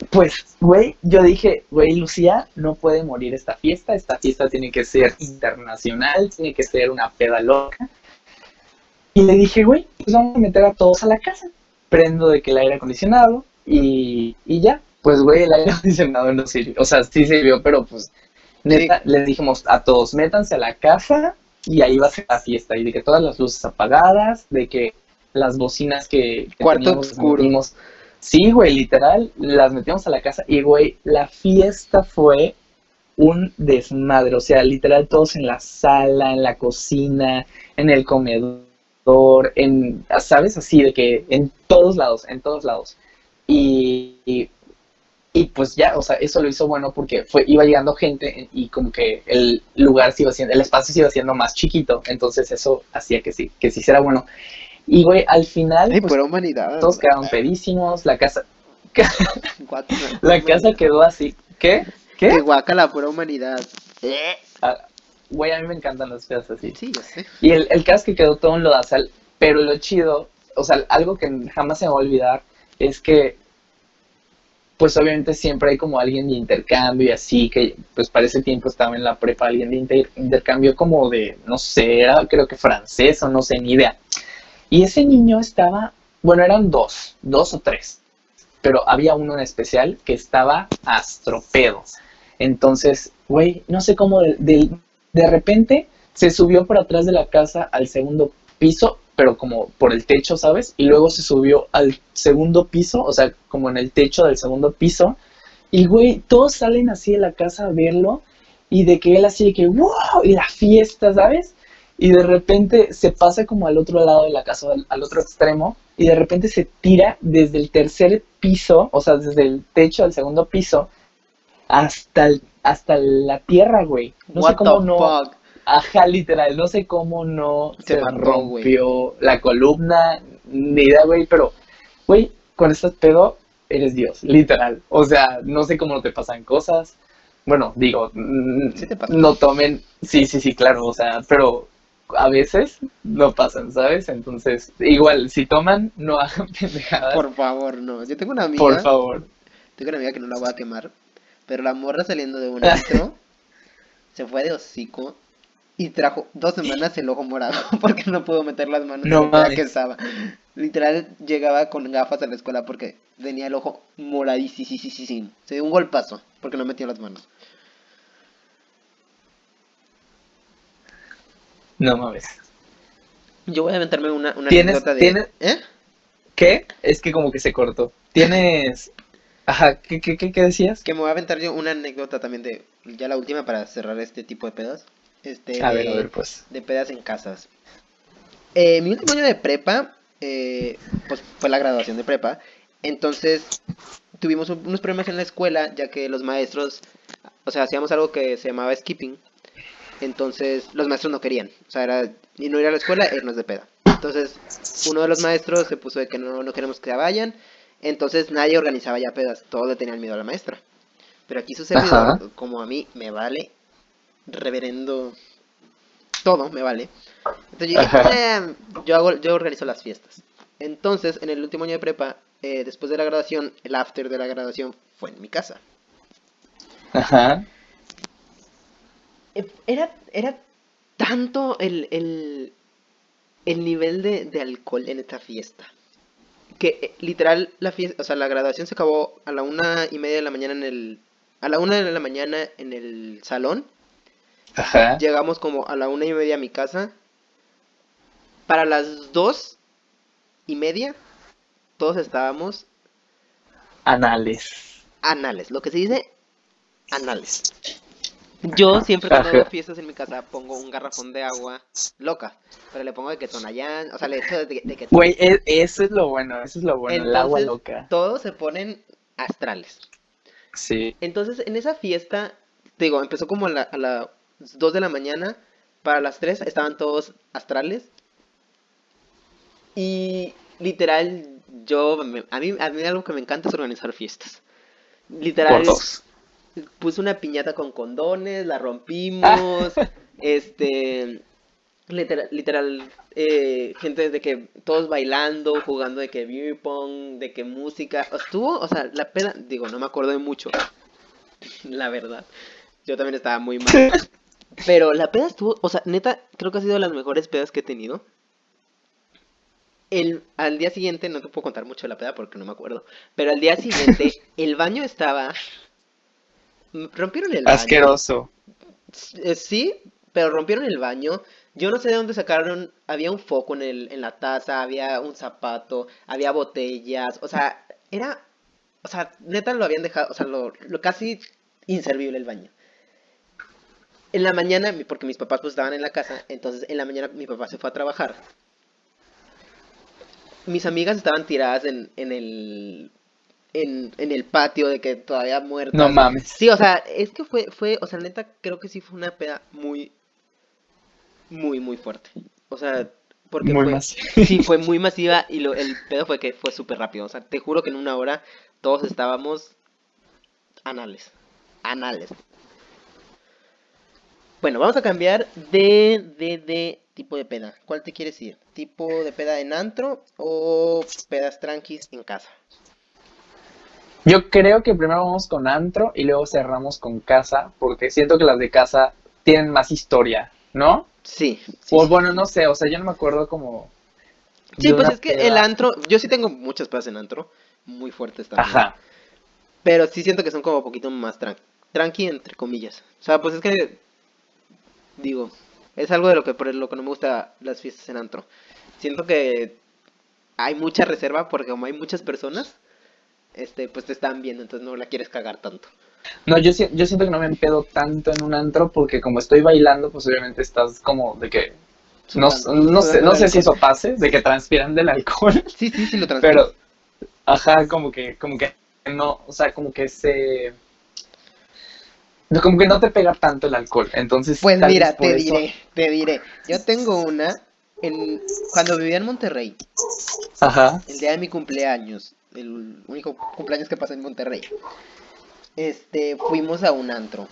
S3: pues, güey, yo dije, güey, Lucía, no puede morir esta fiesta, esta fiesta tiene que ser internacional, tiene que ser una peda loca. Y le dije, güey, pues vamos a meter a todos a la casa. Prendo de que el aire acondicionado y, y ya. Pues, güey, el aire acondicionado no sirvió. O sea, sí sirvió, pero pues, neta, les dijimos a todos, métanse a la casa y ahí va a ser la fiesta. Y de que todas las luces apagadas, de que las bocinas que, que
S2: Cuarto
S3: teníamos,
S2: oscuro.
S3: metimos- Sí, güey, literal, las metimos a la casa y, güey, la fiesta fue un desmadre. O sea, literal, todos en la sala, en la cocina, en el comedor, en, ¿sabes? Así de que en todos lados, en todos lados. Y, y, pues ya, o sea, eso lo hizo bueno porque fue, iba llegando gente y como que el lugar se iba haciendo, el espacio se iba haciendo más chiquito. Entonces eso hacía que sí, que sí será bueno. Y, güey, al final,
S2: Ay,
S3: pues,
S2: humanidad.
S3: todos quedaron pedísimos, la casa, la casa quedó así. ¿Qué?
S2: Que
S3: ¿Qué?
S2: guaca la pura humanidad.
S3: Ah, Güey, a mí me encantan las pedas así.
S2: Sí, ya sé.
S3: Y el, el caso es que quedó todo un lodazal, pero lo chido, o sea, algo que jamás se me va a olvidar es que, pues obviamente siempre hay como alguien de intercambio y así, que pues para ese tiempo estaba en la prepa alguien de inter- intercambio como de, no sé, era creo que francés o no sé, ni idea. Y ese niño estaba, bueno, eran dos, dos o tres, pero había uno en especial que estaba astropedo. Entonces, güey, no sé cómo de, de, repente se subió por atrás de la casa al segundo piso, pero como por el techo, ¿sabes? Y luego se subió al segundo piso, o sea, como en el techo del segundo piso. Y, güey, todos salen así de la casa a verlo y de que él así de que, wow, y la fiesta, ¿sabes? Y de repente se pasa como al otro lado de la casa, al, al otro extremo, y de repente se tira desde el tercer piso, o sea, desde el techo del segundo piso, hasta, el- hasta la tierra, güey. No sé cómo no.
S2: fuck.
S3: Ajá, literal, no sé cómo no
S2: Se
S3: se, rompió la columna, ni idea, güey, pero, güey, cuando estás pedo, eres Dios, literal. O sea, no sé cómo no te pasan cosas. Bueno, digo,
S2: Sí te pasa.
S3: no tomen, sí, sí, sí, claro, o sea, pero a veces no pasan, ¿sabes? Entonces, igual, si toman, no hagan pendejadas, por,
S2: Por favor, no. Yo tengo una amiga.
S3: favor.
S2: Tengo una amiga que no la voy a quemar. Pero la morra saliendo de un antro se fue de hocico y trajo dos semanas el ojo morado porque no pudo meter las manos
S3: No
S2: en
S3: mames.
S2: que estaba. Literal llegaba con gafas a la escuela porque tenía el ojo moradísimo. Se dio un golpazo porque no metió las manos.
S3: No mames.
S2: Yo voy a aventarme una, una
S3: ¿Tienes-
S2: anécdota de.
S3: tienes-
S2: ¿Eh?
S3: ¿Qué? Es que como que se cortó. Tienes... Ajá, ¿qué, qué, qué, qué decías?
S2: Que me voy a aventar yo una anécdota también de. Ya la última para cerrar este tipo de pedas. Este,
S3: A ver,
S2: de-
S3: a ver, pues.
S2: de pedas en casas. Eh, mi último año de prepa, eh, pues fue la graduación de prepa. Entonces tuvimos un- unos problemas en la escuela, ya que los maestros, o sea, hacíamos algo que se llamaba skipping. Entonces los maestros no querían, o sea, era y no ir a la escuela, irnos de peda. Entonces uno de los maestros se puso de que no, no queremos que vayan. Entonces nadie organizaba ya pedas, todos le tenían miedo a la maestra. Pero aquí su servidor,
S3: Ajá.
S2: como a mí me vale, reverendo, todo me vale. Entonces yo, dije. "Eh, yo, hago, yo organizo las fiestas. Entonces, en el último año de prepa, eh, después de la graduación, el after de la graduación fue en mi casa.
S3: Ajá.
S2: Eh, Era, era tanto el, el, el nivel de, de alcohol en esta fiesta. Que eh, literal la fiesta, o sea, la graduación se acabó a la una y media de la mañana en el. A la una de la mañana en el salón.
S3: Ajá.
S2: Llegamos como a la una y media a mi casa. Para las dos y media, todos estábamos
S3: Anales.
S2: anales. Lo que se dice anales. Yo siempre cuando
S3: Ajá.
S2: hago fiestas en mi casa pongo un garrafón de agua loca. Pero le pongo de que Tonayán, o sea, le echo de, de que
S3: Güey, e- eso es lo bueno, eso es lo bueno, el agua loca.
S2: todos se ponen astrales.
S3: Sí.
S2: Entonces, en esa fiesta, te digo, empezó como a, la- a las 2 de la mañana. Para las 3 estaban todos astrales. Y literal, yo, a mí, a mí algo que me encanta es organizar fiestas. Literal,
S3: Por dos.
S2: Puse una piñata con condones, la rompimos, este, literal, literal eh, gente de que todos bailando, jugando de que beer pong, de que música, estuvo, o sea, la peda, digo, no me acuerdo de mucho, la verdad, yo también estaba muy mal, pero la peda estuvo, o sea, neta, creo que ha sido de las mejores pedas que he tenido. El, al día siguiente, no te puedo contar mucho de la peda porque no me acuerdo, pero al día siguiente el baño estaba rompieron el baño.
S3: Asqueroso.
S2: Eh, Sí, pero rompieron el baño. Yo no sé de dónde sacaron. Había un foco en, el, en la taza, había un zapato, había botellas. O sea, era. O sea, neta lo habían dejado. O sea, lo, lo casi inservible el baño. En la mañana, porque mis papás pues estaban en la casa, entonces en la mañana mi papá se fue a trabajar. Mis amigas estaban tiradas en, en el. En, en el patio de que todavía muertas.
S3: No mames.
S2: Sí, o sea, es que fue, fue, o sea, neta, creo que sí fue una peda muy, muy, muy fuerte. O sea, porque
S3: Muy
S2: fue,
S3: masiva.
S2: sí, fue muy masiva y lo, el pedo fue que fue súper rápido. O sea, te juro que en una hora todos estábamos anales, anales. Bueno, vamos a cambiar de, de, de tipo de peda. ¿Cuál te quieres ir? ¿Tipo de peda en antro o pedas tranquis en casa?
S3: Yo creo que primero vamos con antro y luego cerramos con casa, porque siento que las de casa tienen más historia, ¿no?
S2: Sí. sí,
S3: O bueno, no sé, o sea, yo no me acuerdo como...
S2: Sí, pues es que
S3: peda-
S2: el antro, yo sí tengo muchas pedas en antro, muy fuertes también.
S3: Ajá.
S2: Pero sí siento que son como un poquito más tran- tranqui entre comillas. O sea, pues es que digo, es algo de lo que por lo que no me gusta las fiestas en antro. Siento que hay mucha reserva porque como hay muchas personas, este, pues te están viendo, entonces no la quieres cagar tanto.
S3: No, yo, yo siento que no me empedo tanto en un antro porque como estoy bailando, pues obviamente estás como de que... No, no sé, no sé si eso pase, de que transpiran del alcohol,
S2: Sí, sí, sí lo transpiro.
S3: pero... Ajá, como que, como que no, o sea, como que se... Como que no te pega tanto el alcohol, entonces...
S2: Pues mira, te
S3: eso-
S2: diré, te diré. Yo tengo una en cuando vivía en Monterrey,
S3: Ajá,
S2: el día de mi cumpleaños, el único cumpleaños que pasé en Monterrey. Este, fuimos a un antro.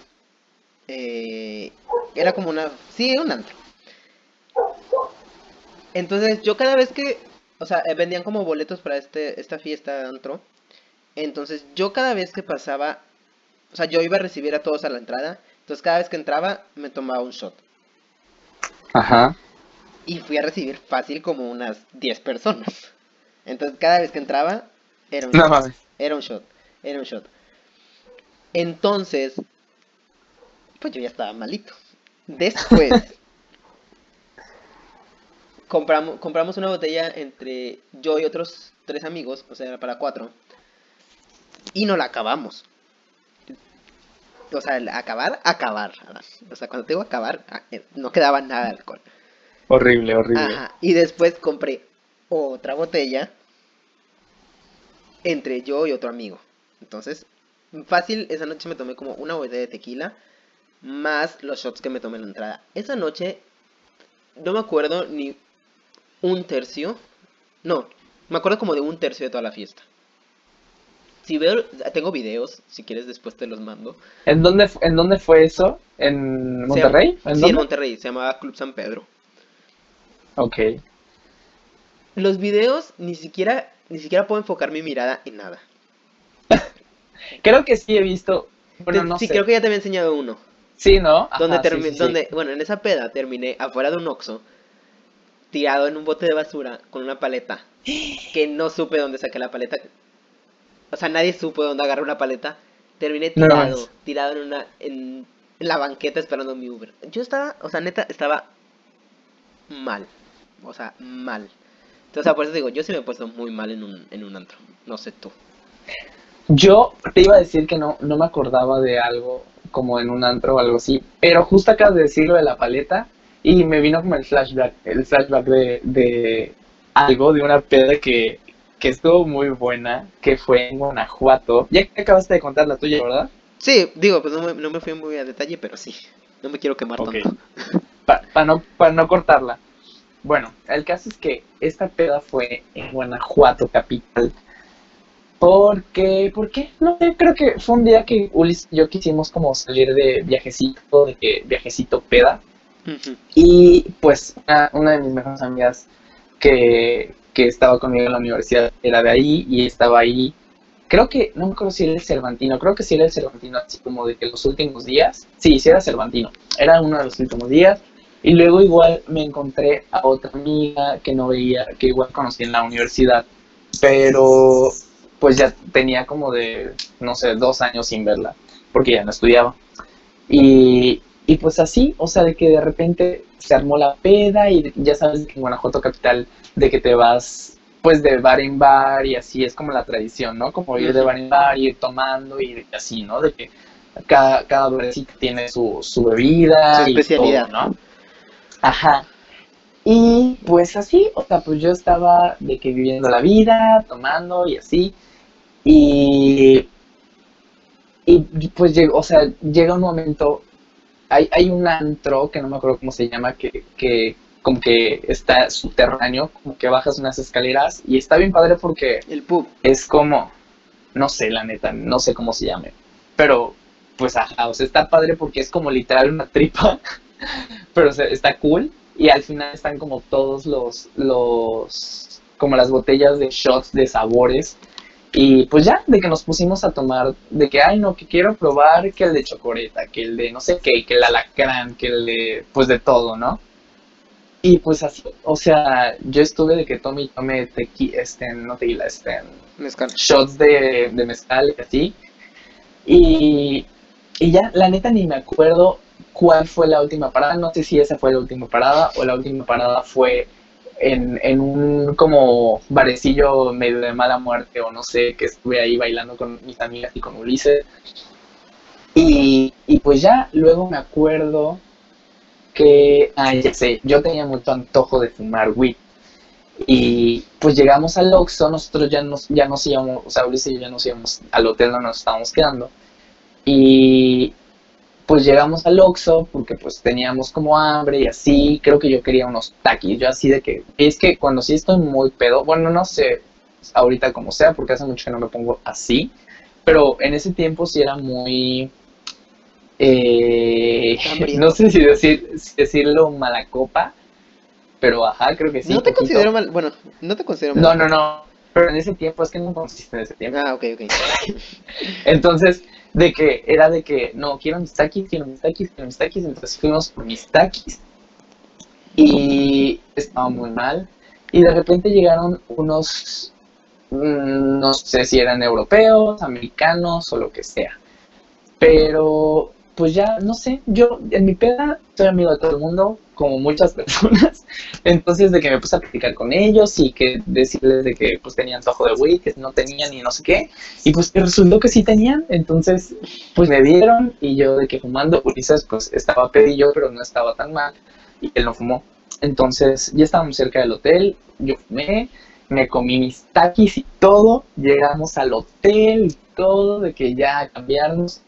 S2: Eh, era como una, sí, un antro. Entonces, yo cada vez que, o sea, eh, vendían como boletos para este esta fiesta de antro. Entonces, yo cada vez que pasaba, o sea, yo iba a recibir a todos a la entrada. Entonces, cada vez que entraba, me tomaba un shot.
S3: ajá.
S2: Y fui a recibir fácil como unas 10 personas. Entonces, cada vez que entraba, era un
S3: No
S2: shot. Era un shot. Era un shot. Entonces, pues yo ya estaba malito. Después, compramos, compramos una botella entre yo y otros tres amigos, o sea, era para cuatro. Y no la acabamos. O sea, acabar, acabar. O sea, cuando te digo acabar, a- eh, no quedaba nada de alcohol.
S3: Horrible, horrible.
S2: Ajá. Y después compré otra botella entre yo y otro amigo. Entonces, fácil, esa noche me tomé como una botella de tequila más los shots que me tomé en la entrada. Esa noche no me acuerdo ni un tercio. No, me acuerdo como de un tercio de toda la fiesta. Si veo, tengo videos, si quieres después te los mando.
S3: ¿En dónde, ¿En dónde fue eso? ¿En Monterrey?
S2: llama-
S3: ¿En
S2: sí,
S3: dónde?
S2: en Monterrey, se llamaba Club San Pedro.
S3: Ok.
S2: Los videos ni siquiera ni siquiera puedo enfocar mi mirada en nada.
S3: Creo que sí he visto. Bueno,
S2: Te-
S3: no
S2: sí,
S3: sé.
S2: creo que ya te había enseñado uno.
S3: Sí, ¿no? Ajá,
S2: donde
S3: sí,
S2: donde, bueno, en esa peda terminé afuera de un Oxxo, tirado en un bote de basura con una paleta, que no supe dónde saqué la paleta. O sea, nadie supo dónde agarré una paleta. Terminé tirado, tirado en una en, en la banqueta esperando mi Uber. Yo estaba, o sea, neta, estaba mal. O sea, mal. Entonces, o sea, por eso digo, yo sí me he puesto muy mal en un, en un antro. No sé tú.
S3: Yo te iba a decir que no, no me acordaba de algo como en un antro o algo así, pero justo acabas de decir lo de la paleta y me vino como el flashback, el flashback de, de algo, de una peda que, que estuvo muy buena, que fue en Guanajuato. Ya que acabaste de contar la tuya, ¿verdad?
S2: Sí, digo, pues no me, no me fui muy a detalle, pero sí. No me quiero quemar tanto.
S3: Para no, para no cortarla. Bueno, el caso es que esta peda fue en Guanajuato, capital. Porque, ¿por qué? No sé, creo que fue un día que Ulis y yo quisimos como salir de viajecito, de que viajecito peda. Y pues una, una de mis mejores amigas que, que estaba conmigo en la universidad era de ahí y estaba ahí. Creo que, no me acuerdo si era el Cervantino, creo que sí era el Cervantino, así como de que los últimos días. Sí, sí era Cervantino, era uno de los últimos días. Y luego igual me encontré a otra amiga que no veía, que igual conocí en la universidad, pero pues ya tenía como de, no sé, dos años sin verla, porque ya no estudiaba. Y, y pues así, o sea, de que de repente se armó la peda y ya sabes que en Guanajuato capital, de que te vas pues de bar en bar y así es como la tradición, ¿no? Como ir de bar en bar, ir tomando y así, ¿no? De que cada, cada tiene su, su bebida
S2: Su
S3: y
S2: especialidad.
S3: todo, ¿no? Ajá. Y pues así, o sea, pues yo estaba de que viviendo la vida, tomando y así. Y, y pues llegó, o sea, llega un momento, hay, hay un antro que no me acuerdo cómo se llama, que, que como que está subterráneo, como que bajas unas escaleras y está bien padre porque
S2: El pub.
S3: es como, no sé, la neta, no sé cómo se llame, pero pues ajá, o sea, está padre porque es como literal una tripa, pero o sea, está cool y al final están como todos los, los, como las botellas de shots de sabores y pues ya, de que nos pusimos a tomar, de que, ay no, que quiero probar que el de chocolate, que el de no sé qué, que el alacrán, que el de, pues de todo, ¿no? Y pues así, o sea, yo estuve de que tome y tome tequila, este, no tequila, este,
S2: Mezcal.
S3: shots de, de mezcal y así. Y, y ya, la neta ni me acuerdo cuál fue la última parada. No sé si esa fue la última parada o la última parada fue en, en un como barecillo medio de mala muerte o no sé, que estuve ahí bailando con mis amigas y con Ulises. Y, y pues ya luego me acuerdo que, ah, ya sé, yo tenía mucho antojo de fumar weed. Y pues llegamos al Oxxo, nosotros ya nos, ya nos íbamos, o sea, Ulises y yo ya nos íbamos al hotel donde nos estábamos quedando. Y pues llegamos al Oxxo porque pues teníamos como hambre y así, creo que yo quería unos taquis, yo así de que, es que cuando sí estoy muy pedo, bueno, no sé ahorita como sea, porque hace mucho que no me pongo así, pero en ese tiempo sí era muy, eh, no sé si decir, si decirlo mala copa, pero ajá, creo que sí.
S2: no te
S3: poquito.
S2: considero mal, bueno, no te considero mal.
S3: No, no, no, pero en ese tiempo es que no consiste en ese tiempo.
S2: Ah, ok, ok.
S3: Entonces, de que era de que, no, quiero mis taquis, quiero mis taquis, quiero mis taquis. Entonces fuimos por mis taquis y estaba muy mal. Y de repente llegaron unos, mm, no sé si eran europeos, americanos o lo que sea. Pero, pues ya, no sé, yo en mi peda soy amigo de todo el mundo, como muchas personas. Entonces, de que me puse a platicar con ellos y que decirles de que pues tenían antojo de weed, que no tenían y no sé qué. Y pues resultó que sí tenían. Entonces, pues me dieron y yo de que fumando, Ulises pues estaba pedillo, pero no estaba tan mal. Y él no fumó. Entonces, ya estábamos cerca del hotel, yo fumé, me comí mis taquis y todo. Llegamos al hotel y todo, de que ya cambiarnos.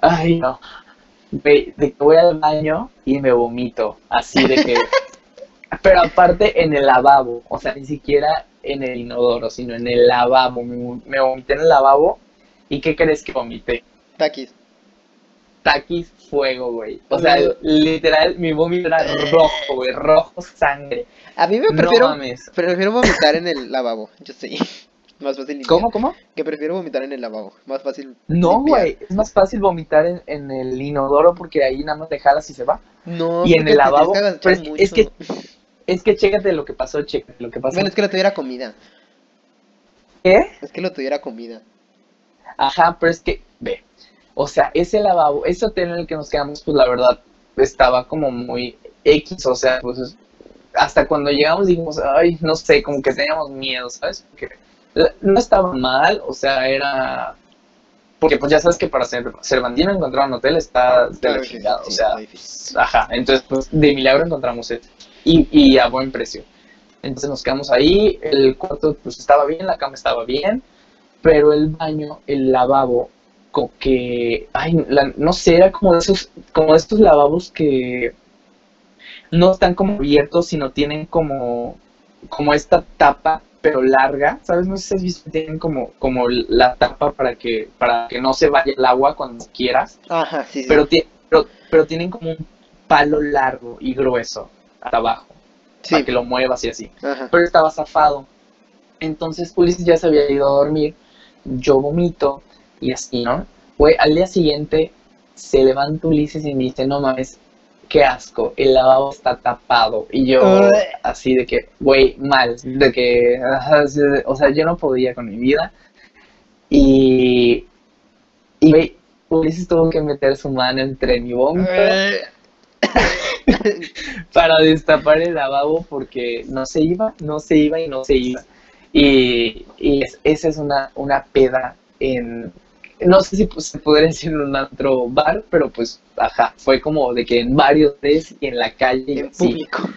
S3: Ay, no. De que voy al baño y me vomito, así de que... Pero aparte en el lavabo, o sea, ni siquiera en el inodoro, sino en el lavabo. Me, me vomité en el lavabo. ¿Y qué crees que vomité?
S2: Taquis.
S3: Taquis fuego, güey. O sea, literal, mi vómito era rojo, güey, rojo sangre.
S2: A mí me
S3: No
S2: prefiero,
S3: mames.
S2: prefiero vomitar en el lavabo, yo sé. Más fácil limpiar.
S3: ¿Cómo, cómo?
S2: Que prefiero vomitar en el lavabo, más fácil
S3: No, güey, es más fácil vomitar en, en el inodoro porque ahí nada más te jalas y se va.
S2: No,
S3: Y en el lavabo,
S2: que
S3: pero
S2: agachar
S3: es que- es
S2: mucho.
S3: Es que chécate lo que pasó, chécate lo que pasó.
S2: Bueno, es que lo tuyo era comida.
S3: ¿Qué?
S2: Es que lo tuyo era comida.
S3: Ajá, pero es que, ve, o sea, ese lavabo, ese hotel en el que nos quedamos, pues la verdad, estaba como muy X, o sea, pues es- hasta cuando llegamos dijimos, ay, no sé, como que teníamos miedo, ¿sabes? Porque no estaba mal, o sea, era... Porque pues ya sabes que para ser Cervantino encontrar un hotel está de
S2: Claro sí,
S3: o sea, ajá, entonces pues de milagro encontramos este, y, y a buen precio. Entonces nos quedamos ahí, el cuarto pues estaba bien, la cama estaba bien, pero el baño, el lavabo, como que, ay, la- no sé, era como de esos, como de estos lavabos que no están como abiertos, sino tienen como, como esta tapa, pero larga, ¿sabes? No sé si has visto, tienen como, como la tapa para que, para que no se vaya el agua cuando quieras,
S2: Ajá, sí, sí.
S3: pero, pero, pero tienen como un palo largo y grueso hasta abajo,
S2: sí.
S3: para que lo muevas y así
S2: Ajá.
S3: pero estaba zafado. Entonces Ulises ya se había ido a dormir, yo vomito y así, ¿no? Güey, al día siguiente se levanta Ulises y me dice, no mames, qué asco, el lavabo está tapado. Y yo así de que, güey, mal, de que, o sea, yo no podía con mi vida. Y, y güey, Ulises tuvo que meter su mano entre mi vómito para destapar el lavabo porque no se iba, no se iba y no se iba. Y, y es- esa es una, una peda en, no sé si pues, se podría decir en un otro bar, pero pues, ajá, fue como de que en varios tres y en la calle
S2: en
S3: así.
S2: público.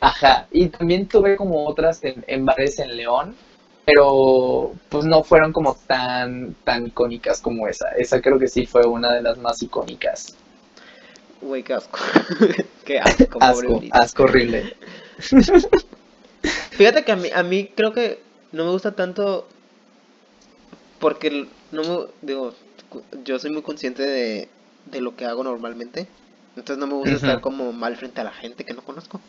S3: Ajá, y también tuve como otras en, en bares en León, pero pues no fueron como tan, tan icónicas como esa. Esa creo que sí fue una de las más icónicas.
S2: Güey, qué asco. qué asco,
S3: Asco, asco horrible.
S2: Fíjate que a mí, a mí creo que no me gusta tanto porque no me, digo, yo soy muy consciente de, de lo que hago normalmente. Entonces no me gusta estar como mal frente a la gente que no conozco.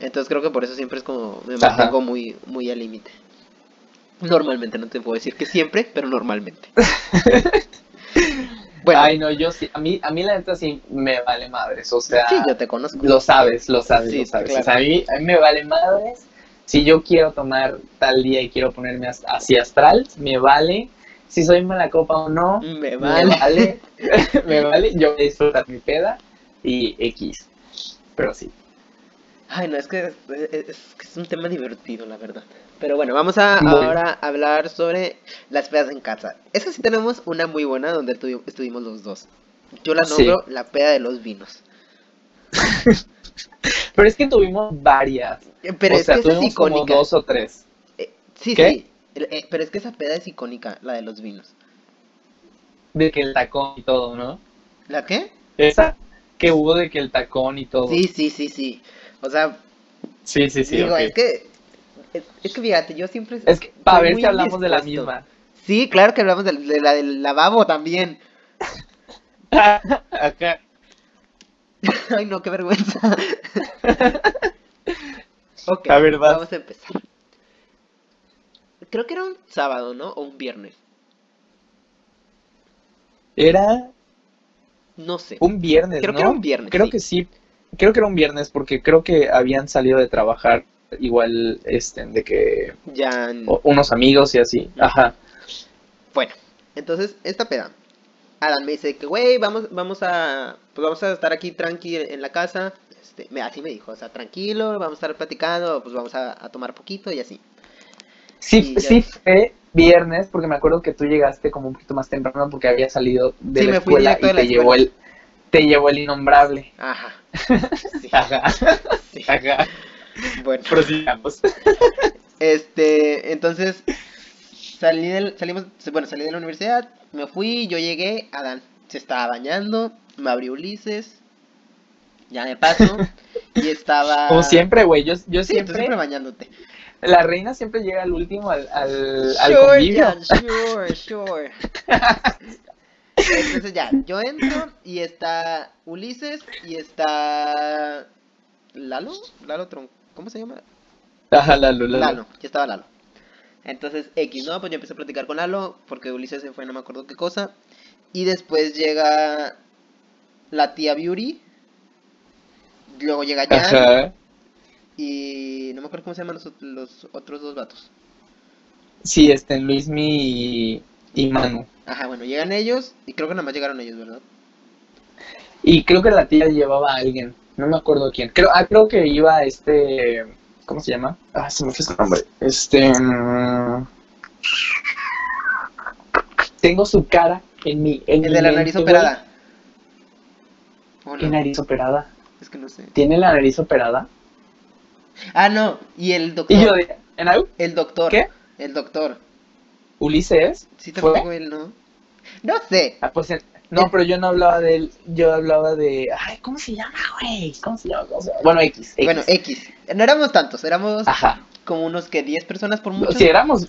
S2: Entonces creo que por eso siempre es como me
S3: Ajá.
S2: mantengo muy, muy al límite. Normalmente, no te puedo decir que siempre, pero normalmente. bueno,
S3: Ay, no, yo sí, a mí, a mí la neta sí me vale madres, o sea,
S2: sí, yo te conozco.
S3: lo sabes, lo sabes,
S2: Sí,
S3: lo sabes.
S2: claro.
S3: O sea, a mí, a mí me vale madres. Si yo quiero tomar tal día y quiero ponerme as- así astral, me vale. Si soy mala copa o no,
S2: Me
S3: me
S2: vale.
S3: vale, me vale, yo voy a disfrutar mi peda y X. Pero sí.
S2: Ay, no, es que es, es- es un tema divertido, la verdad. Pero bueno, vamos a
S3: Muy.
S2: ahora hablar sobre las pedas en casa. Esa sí tenemos una muy buena donde tuvi- estuvimos los dos. Yo la
S3: Sí.
S2: nombro la peda de los vinos.
S3: Pero es que tuvimos varias.
S2: Pero
S3: o
S2: es
S3: sea,
S2: que esa es
S3: tuvimos como dos o tres.
S2: Eh, sí,
S3: ¿Qué?
S2: sí. Eh, pero es que esa peda es icónica, la de los vinos.
S3: De que el tacón y todo, ¿no?
S2: ¿La qué?
S3: Esa que hubo de que el tacón y todo.
S2: Sí, sí, sí, sí. O sea,
S3: sí, sí. sí,
S2: digo, es que. Es, es que fíjate, yo siempre.
S3: Es que para ver si hablamos de la misma.
S2: Sí, claro que hablamos de, de la del lavabo también.
S3: Acá.
S2: Ay, no, qué vergüenza. ok,
S3: A ver, vas.
S2: vamos a empezar. Creo que era un sábado, ¿no? O un viernes.
S3: Era
S2: No sé.
S3: un viernes,
S2: Creo
S3: ¿no?
S2: que era un viernes,
S3: Creo
S2: sí.
S3: que sí. Creo que era un viernes porque creo que habían salido de trabajar igual, este, de que
S2: Ya.
S3: o- unos amigos y así. Ajá.
S2: Bueno, entonces, esta peda. Adam me dice que, güey, vamos, vamos a. Pues vamos a estar aquí tranqui en la casa. Este, me, así me dijo, o sea, tranquilo, vamos a estar platicando, pues vamos a, a tomar poquito y así.
S3: Sí, sí fue viernes porque me acuerdo que tú llegaste como un poquito más temprano porque había salido de
S2: Sí,
S3: la
S2: me fui
S3: escuela y
S2: de la
S3: te llevó el te llevó el innombrable.
S2: Ajá. Sí,
S3: Ajá.
S2: sí.
S3: Ajá.
S2: Bueno.
S3: Prosigamos.
S2: Este, entonces salí del, salimos, bueno, salí de la universidad, me fui, yo llegué, Adán se estaba bañando, me abrió Ulises, ya me paso, y estaba...
S3: Como siempre, güey, yo, yo
S2: Sí, tú
S3: siempre,
S2: siempre bañándote.
S3: La reina siempre llega al último al, al, al
S2: Sure,
S3: convivio.
S2: Sure, sure. Entonces ya, yo entro y está Ulises y está Lalo, Lalo Tron, ¿cómo se llama?
S3: Ajá, Lalo, Lalo.
S2: Lalo, ya estaba Lalo. Entonces, X, ¿no? Pues yo empecé a platicar con Lalo, porque Ulises se fue, no me acuerdo qué cosa. Y después llega la tía Beauty. Luego llega Jan.
S3: Ajá.
S2: Y no me acuerdo cómo se llaman los, ot- los otros dos vatos.
S3: Sí, este, Luismi y, y Manu.
S2: Ajá, bueno, llegan ellos. Y creo que nada más llegaron ellos, ¿verdad?
S3: Y creo que la tía llevaba a alguien, no me acuerdo quién. Creo, ah, creo que iba este, ¿cómo se llama? Ah, se me fue su nombre. Este, mm, tengo su cara en mi, en
S2: El
S3: mi
S2: de la nariz operada. ¿O
S3: ¿Qué nariz operada?
S2: Es que no sé.
S3: ¿Tiene la nariz operada?
S2: Ah, no. Y el doctor.
S3: Y yo de, ¿en algo?
S2: El doctor.
S3: ¿Qué?
S2: El doctor.
S3: ¿Ulises?
S2: Sí, él, ¿no? No sé.
S3: Ah, pues, no, pero yo no hablaba de él, yo hablaba de, ay, ¿cómo se llama, güey? ¿Cómo se llama? ¿Cómo se llama? Bueno, X, X.
S2: Bueno, X. No éramos tantos, éramos
S3: Ajá.
S2: como unos que 10 personas por mucho.
S3: Si éramos,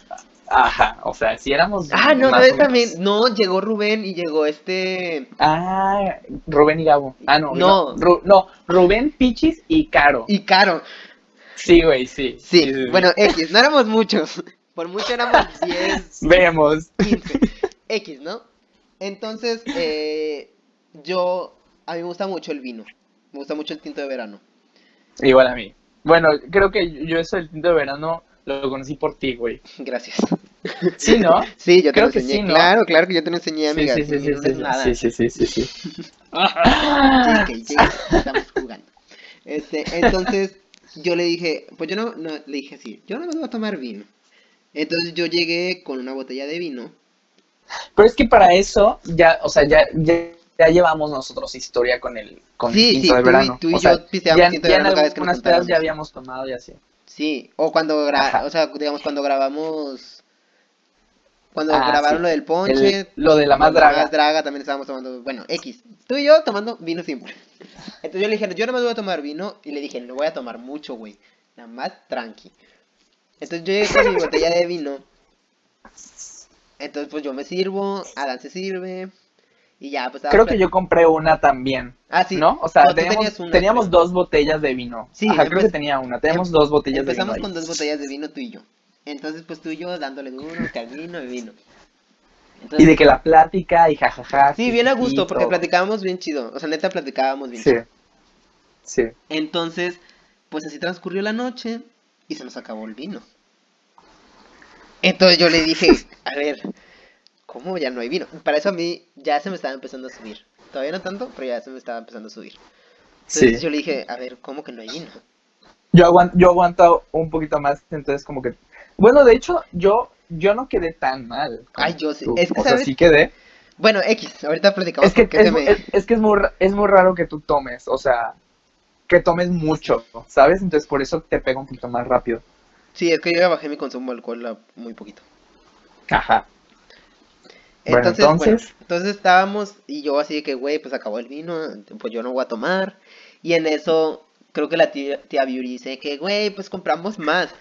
S3: ajá, o sea, si éramos
S2: Ah, no, no, también. No, llegó Rubén y llegó este.
S3: Ah, Rubén y Gabo. Ah, no.
S2: No.
S3: Ru- no, Rubén, Pichis y Caro.
S2: Y Caro.
S3: Sí, güey, sí.
S2: Sí, bueno, X, no éramos muchos. Por mucho éramos 10,
S3: Vemos.
S2: 15. X, ¿no? Entonces, eh, yo. A mí me gusta mucho el vino. Me gusta mucho el tinto de verano.
S3: Igual a mí. Bueno, creo que yo eso del tinto de verano lo conocí por ti, güey.
S2: Gracias.
S3: Sí, ¿no?
S2: Sí, yo te
S3: Creo
S2: lo
S3: que
S2: enseñé.
S3: sí, ¿no?
S2: Claro, claro que yo te lo enseñé, amiga.
S3: sí, sí,
S2: sí,
S3: sí,
S2: no
S3: sí, sí, sí, sí, sí, sí.
S2: Estamos jugando. Este, entonces, yo le dije, pues yo no, no, le dije así, yo no me voy a tomar vino. Entonces yo llegué con una botella de vino.
S3: Pero es que para eso, ya, o sea, ya, ya, ya llevamos nosotros historia con el, con
S2: Sí, sí,
S3: de
S2: tú y-
S3: verano.
S2: tú y
S3: o sea,
S2: yo pisteamos
S3: ya,
S2: de verano cada vez que nos
S3: pedas ya habíamos tomado y así.
S2: Sí, o cuando gra
S3: Ajá.
S2: o sea, digamos cuando grabamos cuando
S3: Ah,
S2: grabaron
S3: sí.
S2: lo del ponche,
S3: El- lo de la más
S2: lo
S3: draga.
S2: draga también estábamos tomando, bueno, X. Tú y yo tomando vino siempre. Entonces yo le dije, yo no me voy a tomar vino y le dije, no voy a tomar mucho, güey. Nada más tranqui. Entonces yo llegué con mi botella de vino. Entonces pues yo me sirvo, Adán se sirve y ya pues
S3: Creo que yo compré una también,
S2: Ah, sí.
S3: ¿no? O sea,
S2: No,
S3: teníamos,
S2: una,
S3: teníamos dos botellas de vino.
S2: Sí,
S3: Ajá, creo que tenía una. Teníamos dos botellas de vino.
S2: Empezamos con dos botellas de vino tú y yo. Entonces pues tú y yo dándole duro, que al vino y vino.
S3: Y de que la plática y jajaja.
S2: Sí, bien a gusto, porque platicábamos bien chido. O sea, neta platicábamos bien
S3: Sí.
S2: chido.
S3: Sí.
S2: Entonces, pues así transcurrió la noche y se nos acabó el vino. Entonces yo le dije, a ver, ¿cómo ya no hay vino? Para eso a mí ya se me estaba empezando a subir. Todavía no tanto, pero ya se me estaba empezando a subir. Entonces
S3: Sí.
S2: yo le dije, a ver, ¿cómo que no hay vino?
S3: Yo aguanto, yo aguanto un poquito más, entonces como que... Bueno, de hecho, yo, yo no quedé tan mal.
S2: Ay, yo sí. Es que,
S3: o sea, sí quedé.
S2: Bueno, X, ahorita platicamos
S3: Es que, es,
S2: se me...
S3: es- es que es muy, es muy raro que tú tomes, o sea, que tomes mucho, ¿sabes? Entonces por eso te pega un poquito más rápido.
S2: Sí, es que yo ya bajé mi consumo de alcohol a muy poquito.
S3: Ajá. Bueno,
S2: Entonces, bueno,
S3: entonces
S2: estábamos y yo así de que, güey, pues acabó el vino, pues yo no voy a tomar. Y en eso, creo que la tía, tía Beauty dice que, güey, pues compramos más.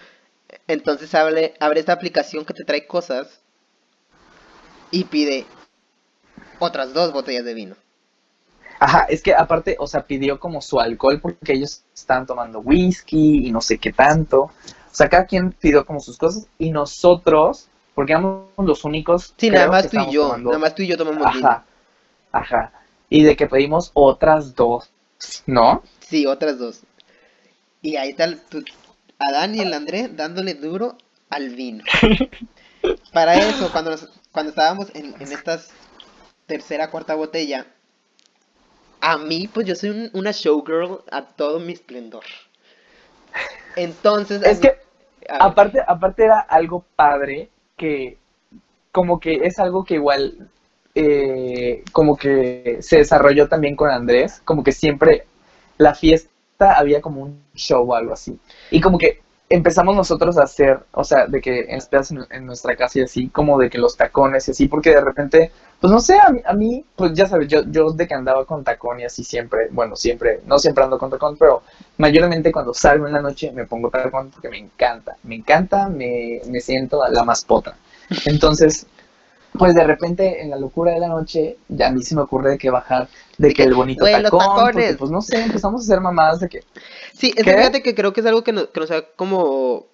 S2: Entonces abre, abre esta aplicación que te trae cosas y pide otras dos botellas de vino.
S3: Ajá, es que aparte, o sea, pidió como su alcohol porque ellos estaban tomando whisky y no sé qué tanto. O sea, cada quien pidió como sus cosas y nosotros, porque éramos los únicos.
S2: Sí, nada más
S3: que
S2: tú y yo,
S3: tomando-
S2: nada más tú y yo tomamos vino.
S3: Ajá, ajá. Y de que pedimos otras dos, ¿no?
S2: Sí, otras dos. Y ahí está tu- Adán y el André dándole duro al vino. Para eso, cuando, nos- cuando estábamos en, en estas tercera, cuarta botella, a mí, pues yo soy un- una showgirl a todo mi esplendor. Entonces,
S3: Es
S2: mí-
S3: que Aparte, aparte era algo padre que como que es algo que igual eh, como que se desarrolló también con Andrés, como que siempre la fiesta había como un show o algo así. Y como que empezamos nosotros a hacer, o sea, de que en, en, nuestra casa y así, como de que los tacones y así, porque de repente, pues no sé, a mí, pues ya sabes, yo, yo de que andaba con tacón y así siempre, bueno, siempre, no siempre ando con tacón, pero mayormente cuando salgo en la noche me pongo tacón porque me encanta, me encanta, me, me siento la más potra. Entonces, pues de repente en la locura de la noche, ya a mí se me ocurre de que bajar, de, que el bonito
S2: "Güey, los
S3: tacón, porque
S2: tacones".
S3: pues no sé, empezamos a hacer mamadas de que,
S2: sí, es fíjate que creo que es algo que nos, que nos ha como...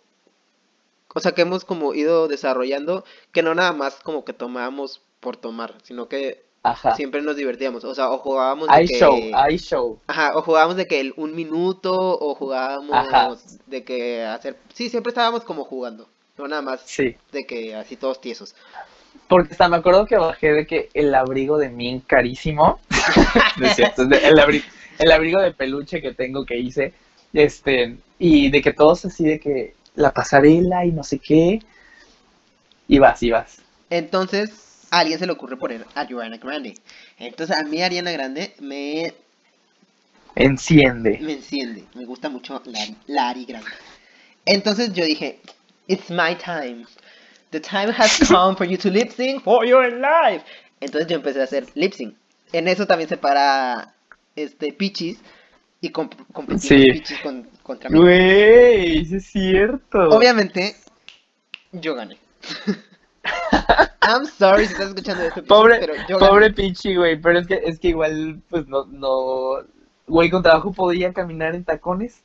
S2: O sea, que hemos como ido desarrollando, que no nada más como que tomábamos por tomar, sino que
S3: ajá,
S2: siempre nos divertíamos. O sea, o jugábamos de
S3: hay
S2: que...
S3: show, hay show.
S2: Ajá, o jugábamos de que el un minuto, o jugábamos
S3: Ajá.
S2: de que hacer... Sí, siempre estábamos como jugando. No nada más
S3: Sí,
S2: de que así todos tiesos.
S3: Porque hasta me acuerdo que bajé de que el abrigo de mí carísimo, es cierto, de- el, abri- el abrigo de peluche que tengo que hice, este, y de que todos así de que la pasarela y no sé qué, y vas, y vas.
S2: Entonces, a alguien se le ocurre poner a Ariana Grande. Entonces, a mí Ariana Grande me,
S3: Enciende.
S2: me enciende. Me gusta mucho la, la Ari Grande. Entonces yo dije, it's my time. The time has come for you to lip sync for your life. Entonces yo empecé a hacer lip sync. En eso también se para este Pichis y comp
S3: Sí.
S2: Pichis con- contra mí.
S3: Güey, sí es cierto.
S2: Obviamente, yo gané. I'm sorry si estás escuchando esto, Pichis,
S3: Pobre,
S2: pero yo gané.
S3: pobre Pichi, güey, pero es que, es que igual, pues no, no, güey, con trabajo podía caminar en tacones,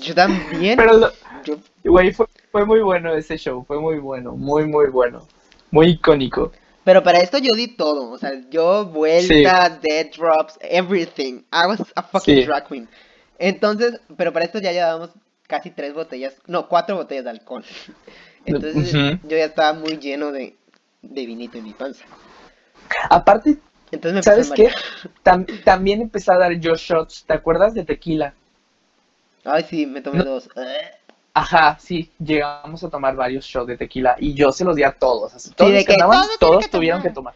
S2: Yo también.
S3: pero, lo-
S2: Yo,
S3: güey, fue, fue muy bueno ese show, fue muy bueno, muy, muy bueno, muy icónico.
S2: pero para esto yo di todo. O sea, yo vueltas, dead drops, everything. I was a fucking
S3: Sí.
S2: drag queen. Entonces, pero para esto ya llevábamos casi tres botellas, no, cuatro botellas de alcohol. Entonces
S3: Ujú.
S2: yo ya estaba muy lleno de, de vinito en mi panza.
S3: Aparte,
S2: Entonces me
S3: ¿sabes qué? Tam- también empecé a dar yo shots, ¿te acuerdas de tequila?
S2: Ay, sí, me tomé
S3: No.
S2: dos.
S3: Ajá, sí, llegamos a tomar varios shots de tequila y yo se los di a todos, así, todos los que andaban,
S2: todos tienen
S3: todos
S2: que
S3: tuvieron
S2: tomar.
S3: que tomar.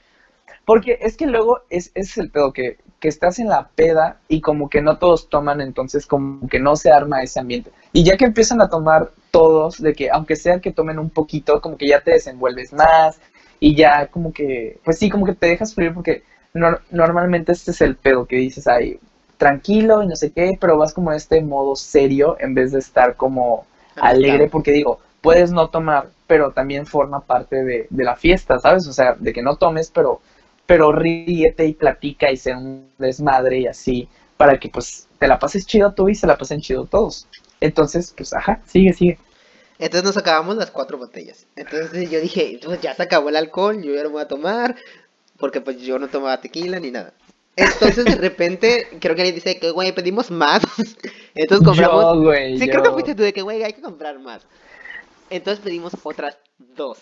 S3: Porque es que luego es, ese es el pedo, que, que estás en la peda y como que no todos toman, entonces como que no se arma ese ambiente. Y ya que empiezan a tomar todos, de que aunque sea que tomen un poquito, como que ya te desenvuelves más y ya como que, pues sí, como que te dejas fluir porque nor- normalmente este es el pedo que dices, ay, tranquilo y no sé qué, pero vas como en este modo serio en vez de estar como alegre, porque digo, puedes no tomar, pero también forma parte de, de la fiesta, ¿sabes? O sea, de que no tomes, pero, pero ríete y platica y sea un desmadre y así, para que pues te la pases chido tú y se la pasen chido todos. Entonces, pues, ajá, sigue, sigue.
S2: Entonces nos acabamos las cuatro botellas. Entonces yo dije, pues ya se acabó el alcohol, yo ya no voy a tomar, porque pues yo no tomaba tequila ni nada. Entonces de repente, creo que alguien dice que, güey, pedimos más. Entonces compramos...
S3: Yo, güey,
S2: sí,
S3: yo.
S2: creo que fuiste tú de que, güey, hay que comprar más. Entonces pedimos otras dos.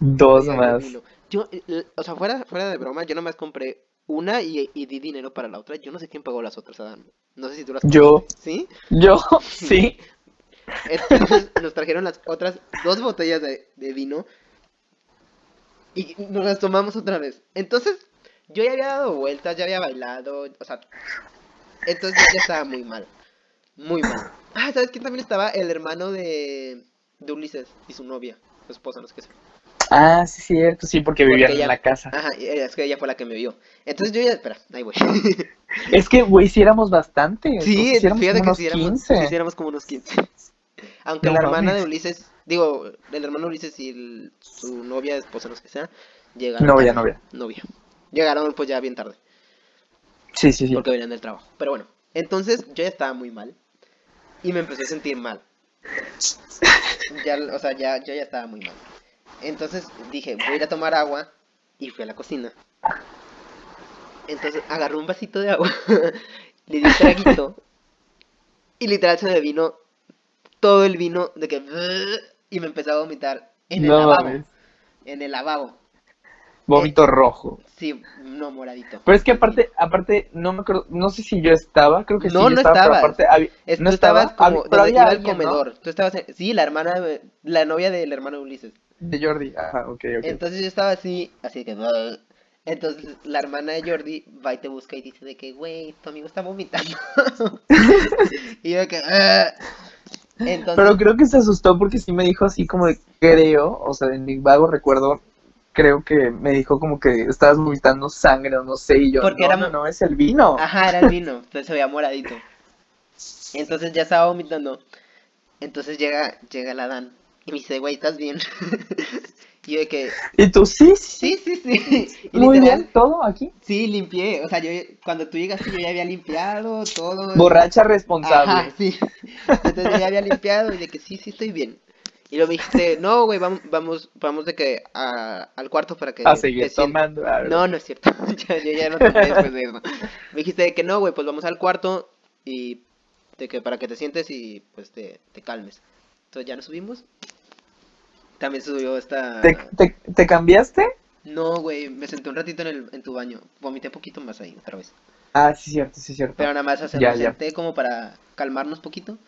S3: Dos más.
S2: Yo, eh, o sea, fuera, fuera de broma, yo nomás compré una y, y di dinero para la otra. Yo no sé quién pagó las otras, Adán. No sé si tú las
S3: Yo.
S2: pagaste. ¿Sí?
S3: Yo, sí.
S2: Entonces nos trajeron las otras dos botellas de, de vino y nos las tomamos otra vez. Entonces, yo ya había dado vueltas, ya había bailado, o sea, entonces ya estaba muy mal. Muy mal. Ah, ¿sabes quién también estaba? El hermano de, de Ulises y su novia, su esposa, no sé qué es.
S3: Ah, sí, cierto, sí, porque
S2: Porque
S3: vivían
S2: ella-
S3: en la casa.
S2: Ajá, es que ella fue la que me vio. Entonces yo ya, espera, ahí voy.
S3: Es que, güey, sí éramos bastantes.
S2: Sí,
S3: sea, sí éramos
S2: fíjate
S3: como
S2: que
S3: unos
S2: sí éramos,
S3: 15.
S2: sí, sí éramos como unos 15. Aunque
S3: No
S2: la hermana de. Ulises, digo, el hermano Ulises y el- su novia, esposa, no sé qué sea, llegaron.
S3: Novia, novia.
S2: Novia. Llegaron pues ya bien tarde,
S3: Sí, sí, sí.
S2: porque venían del trabajo. Pero bueno, entonces yo ya estaba muy mal y me empecé a sentir mal. Ya, o sea, ya, yo ya estaba muy mal. Entonces dije, voy a ir a tomar agua y fui a la cocina. Entonces agarré un vasito de agua, le di un traguito y literal se me vino todo el vino de que y me empecé a vomitar en el
S3: No
S2: lavabo.
S3: mames.
S2: En el lavabo.
S3: Vómito rojo.
S2: Sí, no moradito.
S3: Pero es que aparte, aparte, no me acuerdo, no sé si yo estaba, creo que sí,
S2: No,
S3: yo
S2: no
S3: estaba,
S2: estabas.
S3: aparte había-
S2: Es-
S3: no
S2: estabas
S3: estaba,
S2: como
S3: hab- pero
S2: donde
S3: había
S2: iba el
S3: ¿no?
S2: comedor. Tú estabas en- sí, la hermana, la novia del hermano de Ulises.
S3: De Jordi, ajá, ok, ok.
S2: Entonces yo estaba así, así que... Entonces la hermana de Jordi va y te busca y dice de que, güey, tu amigo está vomitando. y yo de que... "Ugh". Entonces,
S3: Pero creo que se asustó porque sí me dijo así como de, creo, o sea, en mi vago recuerdo, creo que me dijo como que estabas vomitando sangre o no sé, y yo,
S2: Porque
S3: no,
S2: era
S3: no, es el vino.
S2: Ajá, era el vino, entonces se veía moradito. Entonces ya estaba vomitando. Entonces llega, llega la Dan y me dice, güey, ¿estás bien? y yo de que,
S3: Y tú, sí, sí,
S2: sí, sí. Y
S3: muy
S2: literal,
S3: bien, todo aquí.
S2: Sí, limpié. O sea, yo cuando tú llegaste yo ya había limpiado todo.
S3: Borracha responsable.
S2: Ajá, sí. Entonces yo ya había limpiado y de que sí, sí estoy bien. Y luego me dijiste, no, güey, vamos, vamos, vamos de que a- al cuarto para que
S3: a seguir
S2: sientes".
S3: tomando. ah,
S2: No, no es cierto. Ya- yo ya no tomé después de eso. Me dijiste de que no, güey, pues vamos al cuarto y de que para que te sientes y pues te, te calmes. Entonces ya nos subimos. También subió esta...
S3: ¿Te, te, te cambiaste?
S2: No, güey, me senté un ratito en, el, en tu baño. Vomité poquito más ahí, otra vez.
S3: Ah, sí, cierto, sí, cierto.
S2: Pero nada más o sea,
S3: Ya,
S2: me
S3: ya.
S2: senté como para calmarnos poquito.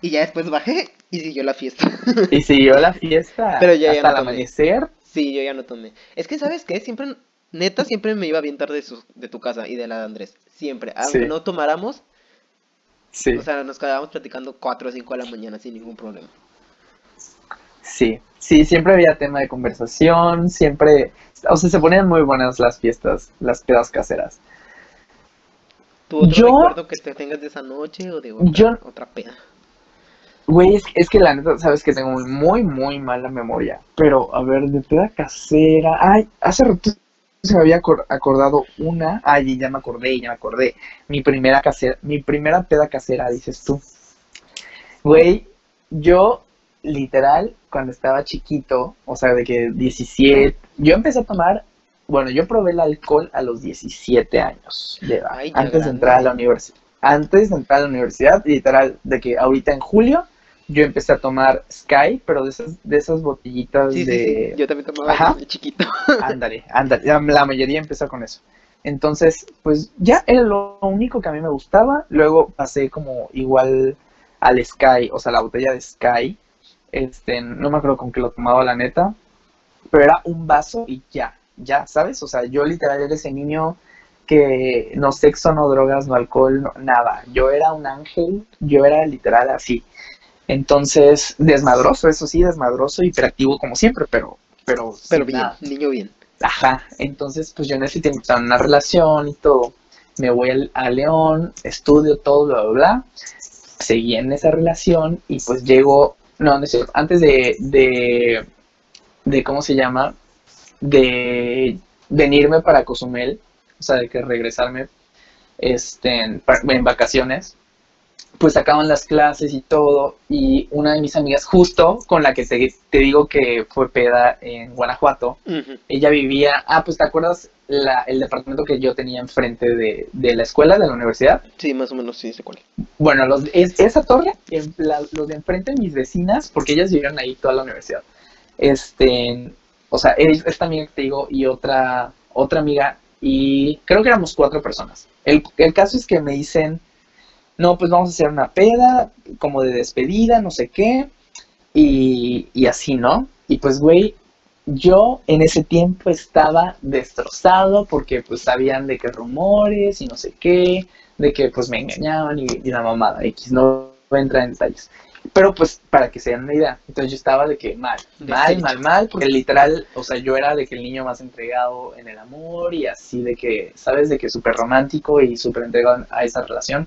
S2: Y ya después bajé y siguió la fiesta.
S3: Y siguió la fiesta
S2: Pero yo ya
S3: hasta
S2: no
S3: el
S2: tomé.
S3: amanecer.
S2: sí, yo ya no tomé. Es que, ¿sabes qué? Siempre, neta, siempre me iba bien tarde de, su- de tu casa y de la de Andrés. Siempre. Aunque
S3: Sí.
S2: no tomáramos,
S3: Sí,
S2: o sea, nos quedábamos platicando 4 o 5 de la mañana sin ningún problema.
S3: sí, sí, siempre había tema de conversación, siempre, o sea, se ponían muy buenas las fiestas, las pedas caseras.
S2: ¿Tú otro
S3: Yo-
S2: recuerdo que te tengas de esa noche o de otra,
S3: Yo-
S2: otra peda?
S3: Güey, es, es que la neta, sabes que tengo muy, muy mala memoria. Pero, a ver, de peda casera. Ay, hace rato se me había acor- acordado una. Ay, ya me acordé, ya me acordé. Mi primera casera, mi primera peda casera, dices tú. Güey, yo, literal, cuando estaba chiquito, o sea, de que 17, yo empecé a tomar, bueno, yo probé el alcohol a los 17 años de edad,
S2: Ay,
S3: antes de entrar a la universidad. Antes de entrar a la universidad, literal, de que ahorita en julio yo empecé a tomar Sky, pero de esas, de esas botellitas
S2: Sí,
S3: de...
S2: sí. Yo también tomaba
S3: Ajá.
S2: chiquito.
S3: Ándale, ándale, la, la mayoría empezó con eso. Entonces, pues ya era lo único que a mí me gustaba. Luego pasé como igual al Sky, o sea, la botella de Sky. Este, no me acuerdo con qué lo tomaba la neta, pero era un vaso y ya, ya, ¿sabes? O sea, yo literal era ese niño que no sexo, no drogas, no alcohol, no, nada. Yo era un ángel, yo era literal así. Entonces, desmadroso, eso sí, desmadroso, hiperactivo como siempre, pero, pero,
S2: Pero bien,
S3: nada.
S2: niño bien.
S3: Ajá, entonces pues yo en ese tiempo estaba en una relación y todo. Me voy al- a León, estudio todo, bla, bla, bla. Seguí en esa relación y pues llego, no, no cierto, antes de, de, de, ¿cómo se llama? De venirme para Cozumel, o sea, de que regresarme este, en vacaciones, pues acaban las clases y todo, y una de mis amigas, justo con la que te, te digo que fue peda en Guanajuato, ella vivía, ah, pues te acuerdas la, el departamento que yo tenía enfrente de, de la escuela, de la universidad.
S2: Sí, más o menos sí sé cuál.
S3: Bueno, los, es, esa torre, en la- los de enfrente, mis vecinas, porque ellas vivieron ahí toda la universidad. Este, o sea, es- esta amiga que te digo y otra, otra amiga, y creo que éramos cuatro personas. El, el caso es que me dicen, no, pues vamos a hacer una peda, como de despedida, no sé qué, y, y así, ¿no? Y pues, güey, yo en ese tiempo estaba destrozado porque pues sabían de qué rumores y no sé qué, de que pues me engañaban y, y la mamada, X, no voy a entrar en detalles. Pero pues para que se den una idea, entonces yo estaba de que mal, mal, mal, mal, porque literal, o sea, yo era de que el niño más entregado en el amor y así de que, ¿sabes? De que súper romántico y súper entregado a esa relación.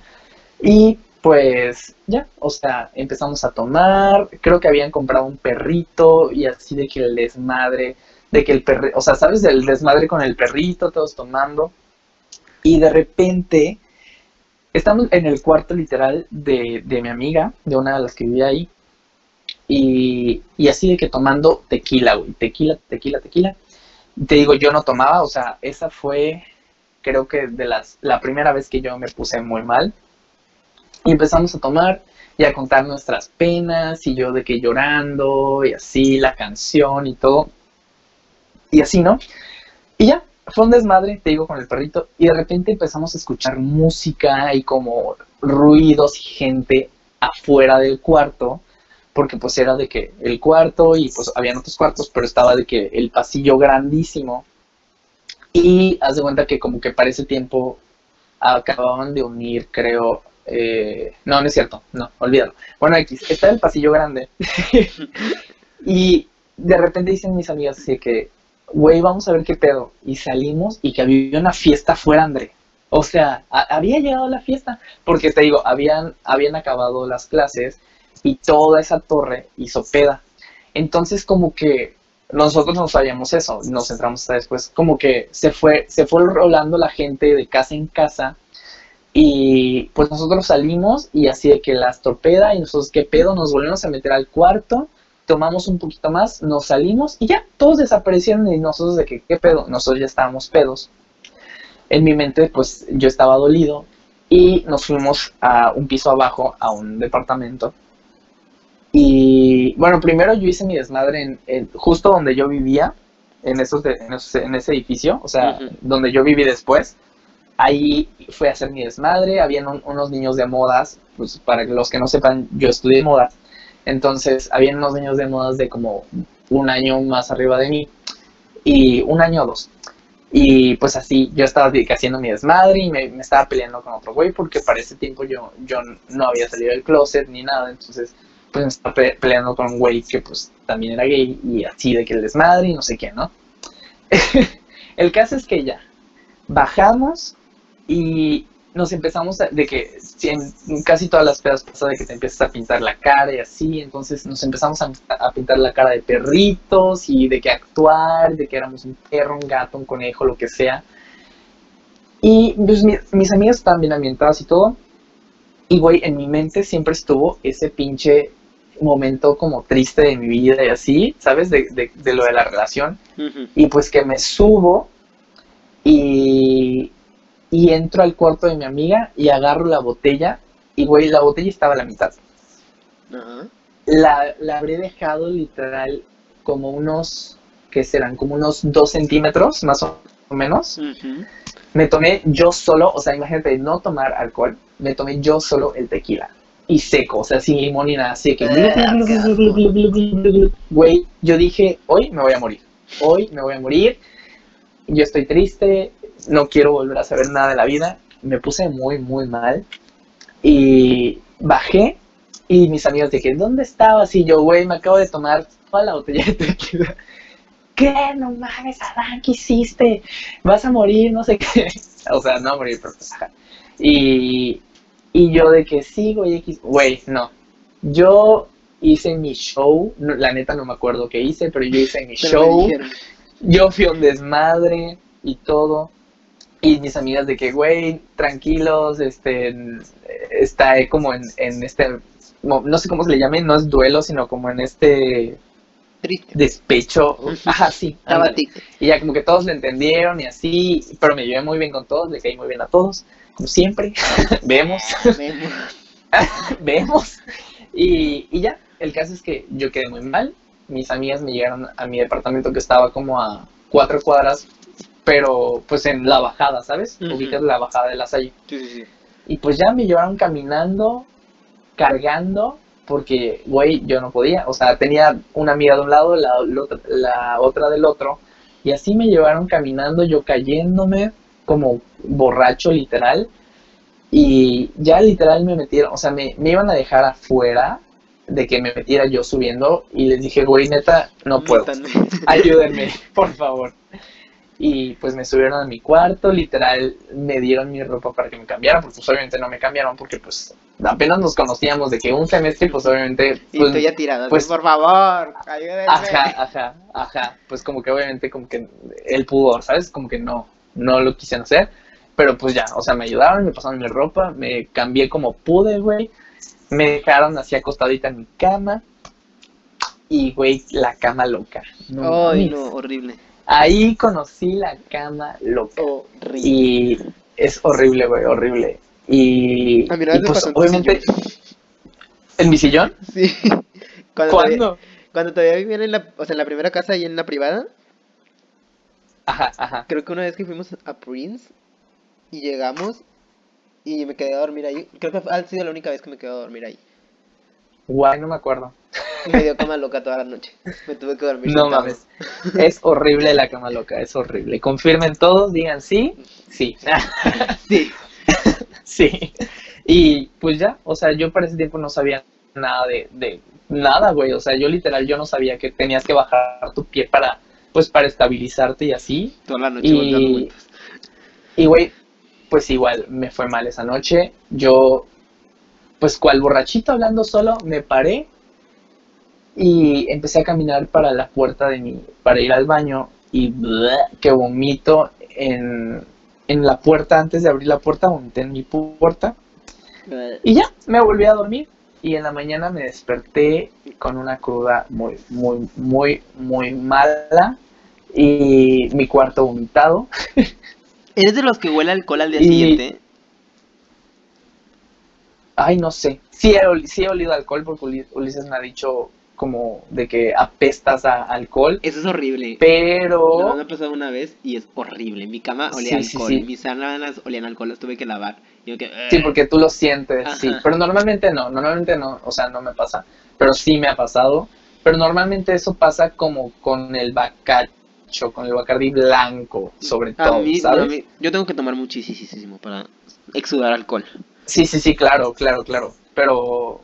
S3: Y pues ya, o sea, empezamos a tomar, creo que habían comprado un perrito y así de que el desmadre, de que el perrito, o sea, ¿sabes? Del desmadre con el perrito, todos tomando. Y de repente, estamos en el cuarto literal de, de mi amiga, de una de las que vivía ahí, y, y así de que tomando tequila, güey, tequila, tequila, tequila. Te digo, yo no tomaba, o sea, esa fue, creo que de las, la primera vez que yo me puse muy mal. Y empezamos a tomar y a contar nuestras penas y yo de que llorando y así, la canción y todo. Y así, ¿no? Y ya, fue un desmadre, te digo, con el perrito. Y de repente empezamos a escuchar música y como ruidos y gente afuera del cuarto. Porque pues era de que el cuarto y pues habían otros cuartos, pero estaba de que el pasillo grandísimo. Y haz de cuenta que como que para ese tiempo acababan de unir, creo, eh, no, no es cierto, no, olvídalo. Bueno, X, está el pasillo grande. y de repente dicen mis amigas así que, güey, vamos a ver qué pedo. Y salimos y que había una fiesta afuera, André. O sea, había llegado la fiesta. Porque te digo, habían, habían acabado las clases y toda esa torre hizo peda. Entonces, como que nosotros no sabíamos eso, nos entramos hasta después. Como que se fue, se fue rolando la gente de casa en casa y pues nosotros salimos y así de que las torpeda y nosotros qué pedo, nos volvemos a meter al cuarto, tomamos un poquito más, nos salimos y ya, todos desaparecieron y nosotros de que qué pedo, nosotros ya estábamos pedos. En mi mente pues yo estaba dolido y nos fuimos a un piso abajo, a un departamento. Y bueno, primero yo hice mi desmadre en, en- justo donde yo vivía, en, esos de- en, esos- en ese edificio, o sea, donde yo viví después ahí fue a hacer mi desmadre, habían un- unos niños de modas, pues para los que no sepan, yo estudié moda, entonces habían unos niños de modas de como un año más arriba de mí, y un año o dos. Y pues así, yo estaba haciendo mi desmadre y me, me estaba peleando con otro güey porque para ese tiempo yo, yo no había salido del closet ni nada, entonces pues me estaba pe- peleando con un güey que pues también era gay y así de que el desmadre y no sé qué, ¿no? el caso es que ya, bajamos y nos empezamos a, de que en casi todas las pedas pasa de que te empiezas a pintar la cara y así, entonces nos empezamos a, a pintar la cara de perritos y de que actuar, de que éramos un perro, un gato, un conejo, lo que sea. Y pues, mi- mis amigos estaban bien ambientadas y todo. Y güey, en mi mente siempre estuvo ese pinche momento como triste de mi vida y así, ¿sabes? De, de, de lo de la relación.
S2: Ujú.
S3: Y pues que me subo y, y entro al cuarto de mi amiga y agarro la botella. Y güey, la botella estaba a la mitad.
S2: Ajá.
S3: La, la habré dejado literal como unos, ¿qué serán? Como unos dos centímetros más o menos.
S2: Ujú.
S3: Me tomé yo solo, o sea, imagínate, no tomar alcohol, me tomé yo solo el tequila. Y seco, o sea, sin limón ni nada, así que... Güey, yo dije, hoy me voy a morir. Hoy me voy a morir. Yo estoy triste, no quiero volver a saber nada de la vida. Me puse muy, muy mal. Y bajé y mis amigos que, ¿dónde estabas? Y yo, güey, me acabo de tomar toda la botella de tequila. ¿Qué? No mames, Adán, ¿qué hiciste? Vas a morir, no sé qué. O sea, no a morir, pero pues, ajá. Y, y yo de que sí, güey. Güey, no. Yo hice mi show, no, la neta no me acuerdo qué hice, pero yo hice mi
S2: Pero
S3: show.
S2: dijeron.
S3: Yo fui un desmadre y todo. Y mis amigas de que, güey, tranquilos, este, está como en, en este, no, sé cómo se le llame, no es duelo, sino como en este
S2: Triste.
S3: despecho. Ajá, sí. Y ya como que todos lo entendieron y así, pero me llevé muy bien con todos, le caí muy bien a todos, como siempre. Vemos,
S2: Memo.
S3: vemos. Y, y ya, el caso es que yo quedé muy mal, mis amigas me llegaron a mi departamento que estaba como a cuatro cuadras, pero pues en la bajada, ¿sabes?
S2: Ujú.
S3: Ubicas la bajada de la salle.
S2: Sí, sí, sí.
S3: Y pues ya me llevaron caminando, cargando, porque, güey, yo no podía. O sea, tenía una amiga de un lado, la, la otra- la otra del otro. Y así me llevaron caminando, yo cayéndome como borracho, literal. Y ya literal me metieron, o sea, me, me iban a dejar afuera de que me metiera yo subiendo. Y les dije, güey, neta, no puedo ayúdenme, por favor. Y pues me subieron a mi cuarto, literal, me dieron mi ropa para que me cambiara, porque pues obviamente no me cambiaron, porque pues apenas nos conocíamos de que un semestre, pues obviamente...
S2: Y
S3: pues,
S2: tú ya tirado.
S3: pues-
S2: por favor, ayúdenme.
S3: Ajá, ajá, ajá. Pues como que obviamente como que el pudor, ¿sabes? Como que no, no lo quisieron hacer. Pero pues ya, o sea, me ayudaron, me pasaron mi ropa, me cambié como pude, güey. Me dejaron así acostadita en mi cama. Y, güey, la cama loca. No
S2: Ay, no, horrible.
S3: Ahí conocí la cama loca.
S2: Horrible.
S3: Y es horrible, güey, horrible. Y,
S2: A mí una
S3: y, pues obviamente... ¿En mi sillón?
S2: Sí. Cuando Todavía,
S3: ¿Cuándo?
S2: cuando todavía vivían en la, o sea, en la primera casa y en la privada,
S3: Ajá, ajá.
S2: creo que una vez que fuimos a Prince y llegamos y me quedé a dormir ahí. Creo que ha sido la única vez que me quedé a dormir ahí.
S3: Guay, no me acuerdo.
S2: Me dio cama loca toda la noche. Me tuve que dormir.
S3: No mames. Es horrible la cama loca, es horrible. Confirmen todos, digan sí, sí,
S2: Sí.
S3: sí. Y pues ya, o sea, yo para ese tiempo no sabía nada de, de nada, güey. O sea, yo literal, yo no sabía que tenías que bajar tu pie para, pues, para estabilizarte y así.
S2: Toda la noche
S3: Y, y güey, pues igual me fue mal esa noche. Yo, pues cual borrachito hablando solo, me paré y empecé a caminar para la puerta de mi, para ir al baño y bleh, que vomito en, en la puerta, antes de abrir la puerta, vomité en mi pu- puerta y ya, me volví a dormir y en la mañana me desperté con una cruda muy, muy, muy, muy mala y mi cuarto vomitado.
S2: ¿Eres de los que huele alcohol al día
S3: Y-
S2: siguiente?
S3: Ay, no sé. Sí he, sí he olido alcohol porque Uli- Ulises me ha dicho como de que apestas a alcohol,
S2: Eso es horrible.
S3: pero...
S2: Me ha pasado una vez y es horrible. Mi cama olía
S3: Sí, sí,
S2: alcohol.
S3: sí.
S2: Mis sábanas olían alcohol, las tuve que lavar. Yo que,
S3: Sí, porque tú lo sientes,
S2: Ajá.
S3: sí. Pero normalmente no, normalmente no, o sea, no me pasa. Pero sí me ha pasado. Pero normalmente eso pasa como con el bacacho, con el bacardí blanco, sobre
S2: a
S3: todo,
S2: mí,
S3: ¿sabes?
S2: a mí- yo tengo que tomar muchísimo para exudar alcohol.
S3: Sí, sí, sí, claro, claro, claro. Pero,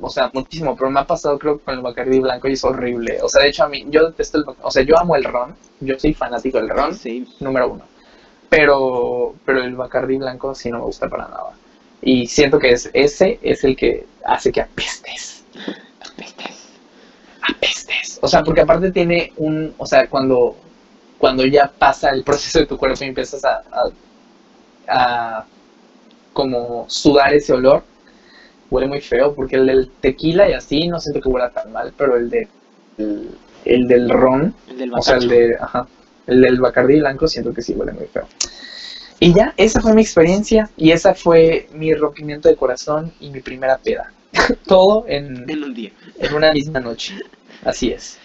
S3: o sea, muchísimo. Pero me ha pasado, creo, con el Bacardi blanco y es horrible. O sea, de hecho, a mí, yo detesto el O sea, yo amo el ron. Yo soy fanático del ron,
S2: Sí.
S3: número uno. Pero, pero el Bacardi blanco sí no me gusta para nada. Y siento que es, ese es el que hace que apestes.
S2: Apestas.
S3: Apestes. O sea, porque aparte tiene un. O sea, cuando, cuando ya pasa el proceso de tu cuerpo y empiezas a, a, a como sudar ese olor, huele muy feo, porque el del tequila y así no siento que huela tan mal, pero el de el, el del ron,
S2: El del
S3: o sea, el de, ajá, el del Bacardí blanco siento que sí huele muy feo. Y ya, esa fue mi experiencia y esa fue mi rompimiento de corazón y mi primera peda. Todo en,
S2: En un día.
S3: en una misma noche. Así es.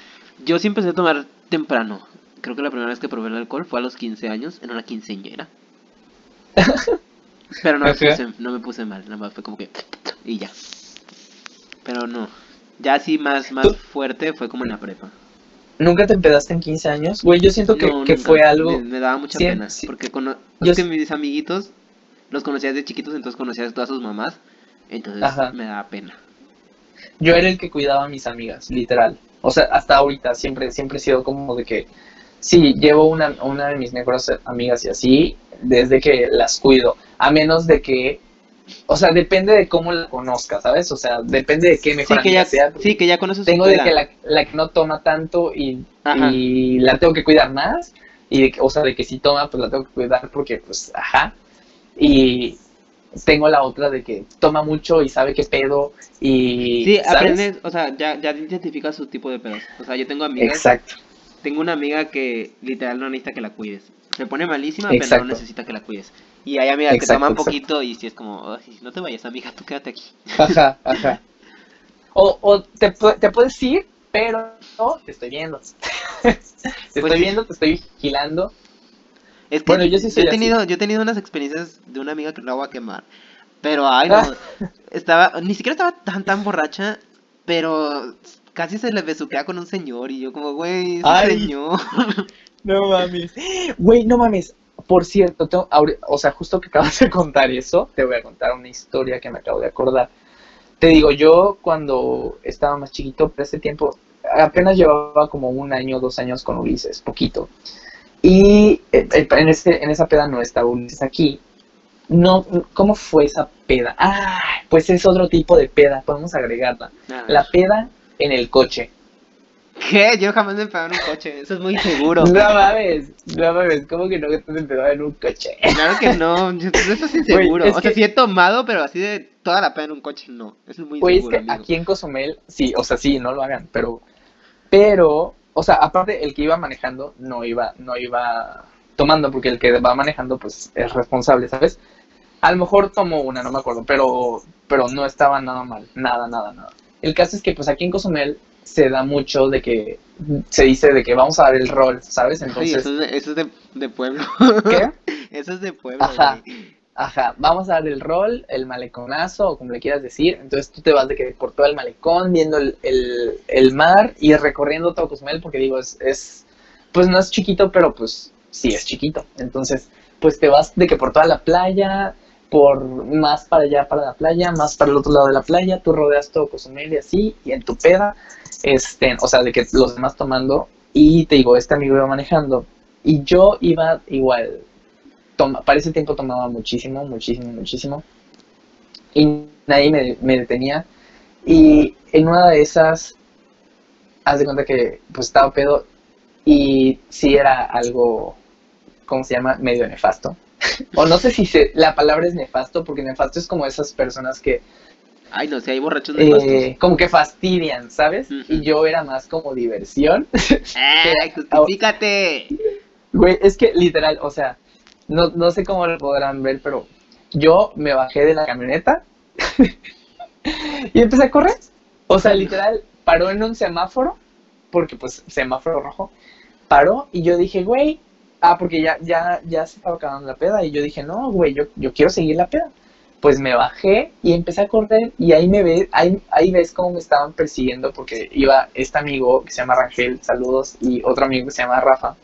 S2: Yo sí empecé a tomar temprano. Creo que la primera vez que probé el alcohol fue a los 15 años, en una quinceañera. Pero no me, puse, no me puse mal, nada más fue como que... Y ya. Pero no. Ya así más, más fuerte fue como en la prepa.
S3: ¿Nunca te empedaste en 15 años? Güey, yo siento que,
S2: No,
S3: que fue algo...
S2: Me, me daba mucha
S3: Sí,
S2: pena.
S3: sí.
S2: Porque cono-
S3: Yo
S2: es que mis amiguitos los conocías de chiquitos, entonces conocías a todas sus mamás. Entonces
S3: Ajá.
S2: me daba pena.
S3: Yo era el que cuidaba a mis amigas, literal. O sea, hasta ahorita siempre, siempre he sido como de que... Sí, llevo una, una de mis mejores amigas y así, desde que las cuido. A menos de que... O sea, depende de cómo la conozcas, ¿sabes? O sea, depende de qué
S2: Sí
S3: mejor
S2: que,
S3: amiga
S2: ya,
S3: sea.
S2: sí, que ya conoces
S3: tengo de que la, la que no toma tanto y, y la tengo que cuidar más y de que, o sea de que si toma pues la tengo que cuidar porque pues ajá y tengo la otra de que toma mucho y sabe qué pedo y
S2: Sí,
S3: ¿sabes?
S2: aprendes, o sea, ya, ya identificas su tipo de pedos. O sea, yo tengo amigas,
S3: exacto
S2: tengo una amiga que literal no necesita que la cuides. Se pone malísima, pero
S3: Exacto.
S2: no necesita que la cuides. Y hay amigas que
S3: Exacto,
S2: toman
S3: exacto.
S2: poquito y si es como, "Ay, no te vayas amiga, tú quédate aquí.
S3: ajá ajá o, o te, te puedes ir pero no, te estoy viendo. te estoy
S2: Pues-
S3: viendo, te estoy vigilando.
S2: Es que
S3: Bueno, yo sí soy
S2: he
S3: así.
S2: tenido, yo he tenido unas experiencias de una amiga que no voy a quemar. Pero ay no, estaba, ni siquiera estaba tan tan borracha, pero casi se le besuquea con un señor y yo como, güey, señor.
S3: No mames. Güey, no mames. Por cierto, tengo- o sea, justo que acabas de contar eso, te voy a contar una historia que me acabo de acordar. Te digo, yo cuando estaba más chiquito, por ese tiempo, apenas llevaba como un año, dos años con Ulises, poquito. Y eh, eh, en, ese, en esa peda no estaba Ulises aquí. No, ¿cómo fue esa peda? Ah, pues es otro tipo de peda, podemos agregarla. La peda en el coche.
S2: ¿Qué? Yo jamás me he pegado en un coche, eso es muy seguro.
S3: No mames, no mames, ¿cómo que no que te empezaba en un coche?
S2: Claro que no, eso es inseguro.
S3: Güey, es
S2: o sea,
S3: que-
S2: sí he tomado, pero así de toda la pena en un coche, no. Eso es muy
S3: Pues es que
S2: amigo.
S3: aquí en Cozumel, sí, o sea, sí, no lo hagan, pero, pero, o sea, aparte el que iba manejando no iba, no iba tomando, porque el que va manejando, pues, es responsable, ¿sabes? A lo mejor tomó una, no me acuerdo, pero, pero no estaba nada mal, nada, nada, nada. El caso es que, pues, aquí en Cozumel se da mucho de que, se dice de que vamos a dar el rol, ¿sabes?
S2: Sí,
S3: Entonces,
S2: eso es de, eso es de, de pueblo.
S3: ¿qué?
S2: Eso es de pueblo.
S3: Ajá.
S2: güey.
S3: Ajá, vamos a dar el rol, el maleconazo, o como le quieras decir. Entonces tú te vas de que por todo el malecón, viendo el, el, el mar y recorriendo todo Cozumel, porque digo, es, es, pues no es chiquito, pero pues sí es chiquito. Entonces, pues te vas de que por toda la playa, por más para allá para la playa, más para el otro lado de la playa, tú rodeas todo Cozumel y así, y en tu peda, este, o sea, de que los demás tomando, y te digo, este amigo iba manejando, y yo iba igual, toma, para ese tiempo tomaba muchísimo, muchísimo, muchísimo. Y nadie me, me detenía. Y en una de esas, haz de cuenta que pues estaba pedo y sí era algo, ¿cómo se llama? Medio nefasto. o no sé si se, la palabra es nefasto, porque nefasto es como esas personas que
S2: Ay, no, si hay borrachos nefastos.
S3: eh, como que fastidian, ¿sabes? Y yo era más como diversión.
S2: ¡Ay, justifícate!
S3: Güey, es que literal, o sea, no, no sé cómo lo podrán ver, pero yo me bajé de la camioneta y empecé a correr. O sea, literal, paró en un semáforo, porque pues semáforo rojo, paró y yo dije, güey, ah, porque ya, ya, ya se estaba acabando la peda y yo dije, no, güey, yo, yo quiero seguir la peda. Pues me bajé y empecé a correr y ahí me ves, ahí, ahí ves cómo me estaban persiguiendo porque iba este amigo que se llama Rangel, saludos, y otro amigo que se llama Rafa.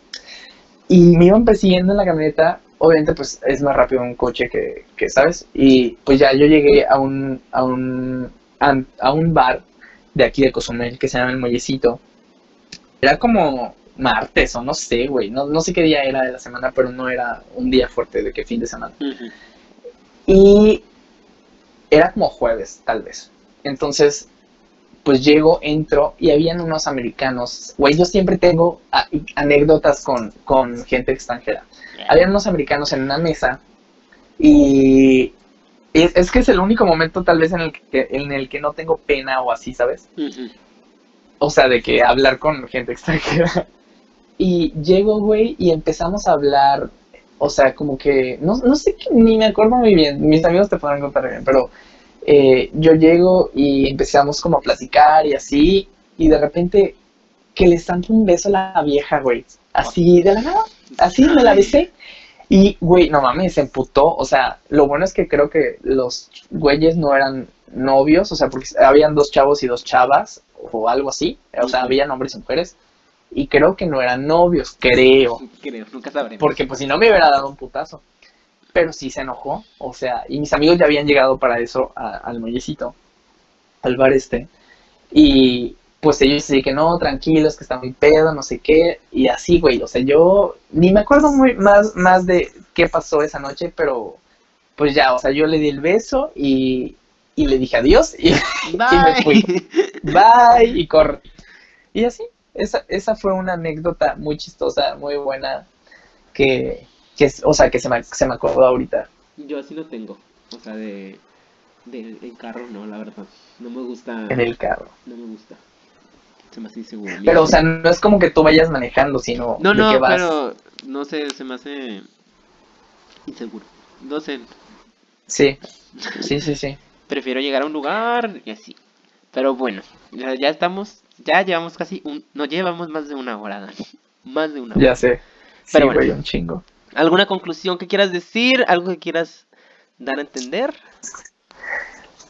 S3: Y me iban persiguiendo en la camioneta, obviamente pues es más rápido un coche que, que ¿sabes? Y pues ya yo llegué a un, a un, a, un bar de aquí de Cozumel que se llama El Mollecito. Era como martes o no sé, güey, no, no sé qué día era de la semana, pero no era un día fuerte de que fin de semana. Y era como jueves, tal vez. Entonces, pues llego, entro y habían unos americanos. Güey, yo siempre tengo a- anécdotas con, con gente extranjera. Habían unos americanos en una mesa y es, es que es el único momento tal vez en el que, en el que no tengo pena o así, ¿sabes? O sea, de que hablar con gente extranjera. Y llego, güey, y empezamos a hablar, o sea, como que, no, no sé, ni me acuerdo muy bien, mis amigos te podrán contar bien, pero eh, yo llego y empezamos como a platicar y así, y de repente que le zampo un beso a la vieja, güey, así de la nada, así me la besé. Y, güey, no mames, se emputó. O sea, lo bueno es que creo que los güeyes no eran novios, o sea, porque habían dos chavos y dos chavas, o algo así. O sea, habían hombres y mujeres. Y creo que no eran novios, creo.
S2: Creo, nunca sabremos.
S3: Porque pues si no me hubiera dado un putazo. Pero sí se enojó. O sea, y mis amigos ya habían llegado para eso a- al muellecito, al bar este. Y pues ellos sí que no, tranquilos, que está muy pedo, no sé qué. Y así, güey. O sea, yo ni me acuerdo muy más, más de qué pasó esa noche, pero pues ya, o sea, yo le di el beso y, y le dije adiós y me fui.
S2: Bye.
S3: bye y corre. Y así, esa, esa fue una anécdota muy chistosa, muy buena, que, que es- o sea, que se me, se me acordó ahorita.
S2: Yo así no tengo. O sea, de, de en carro no, la verdad. No me gusta.
S3: en el carro.
S2: No me gusta. Se me hace inseguro.
S3: Pero, o sea, no es como que tú vayas manejando, sino
S2: No,
S3: de
S2: no,
S3: que vas.
S2: pero no sé, se me hace inseguro. No sé,
S3: Sí, sí, sí, sí.
S2: prefiero llegar a un lugar y así. Pero bueno, ya, ya estamos Ya llevamos casi un... No, llevamos más de una hora, Dani. Más de una hora.
S3: Ya sé. Sí,
S2: Pero bueno.
S3: güey, un chingo.
S2: ¿Alguna conclusión que quieras decir? ¿Algo que quieras dar a entender?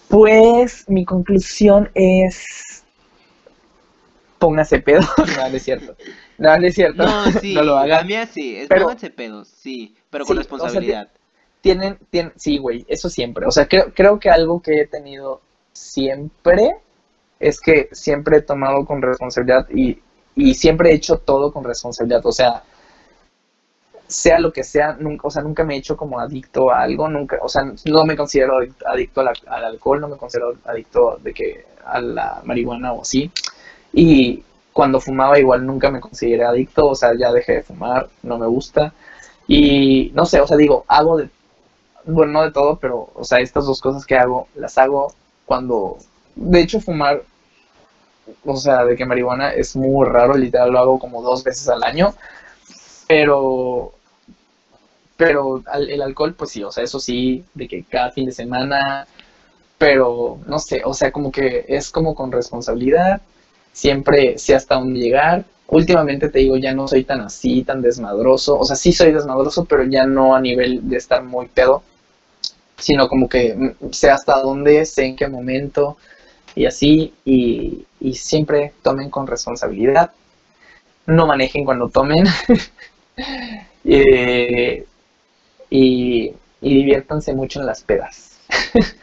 S3: Pues mi conclusión es. Póngase pedo. no, no es cierto. No, no es cierto.
S2: No, sí.
S3: no lo
S2: La
S3: hagan.
S2: mía sí. Es
S3: Pero-
S2: pónganse pedos, sí. Pero con
S3: Sí, o sea,
S2: responsabilidad.
S3: Tienen, tienen, sí, güey, eso siempre. O sea, creo, creo que algo que he tenido siempre es que siempre he tomado con responsabilidad y, y siempre he hecho todo con responsabilidad. O sea, sea lo que sea, nunca, o sea, nunca me he hecho como adicto a algo, nunca, o sea, no me considero adic- adicto al, al alcohol, no me considero adicto de que a la marihuana o así. Y cuando fumaba igual nunca me consideré adicto, o sea, ya dejé de fumar, no me gusta. Y no sé, o sea, digo, hago de, bueno, no de todo, pero, o sea, estas dos cosas que hago, las hago cuando, de hecho, fumar, o sea, de que marihuana es muy raro, literal lo hago como dos veces al año, pero, pero el alcohol, pues sí, o sea, eso sí, de que cada fin de semana, pero no sé, o sea, como que es como con responsabilidad, siempre sé hasta dónde llegar. Últimamente te digo, ya no soy tan así, tan desmadroso, o sea, sí soy desmadroso, pero ya no a nivel de estar muy pedo, sino como que sé hasta dónde, sé en qué momento y así, y, y siempre tomen con responsabilidad, no manejen cuando tomen. Eh, y, y diviértanse mucho en las pedas.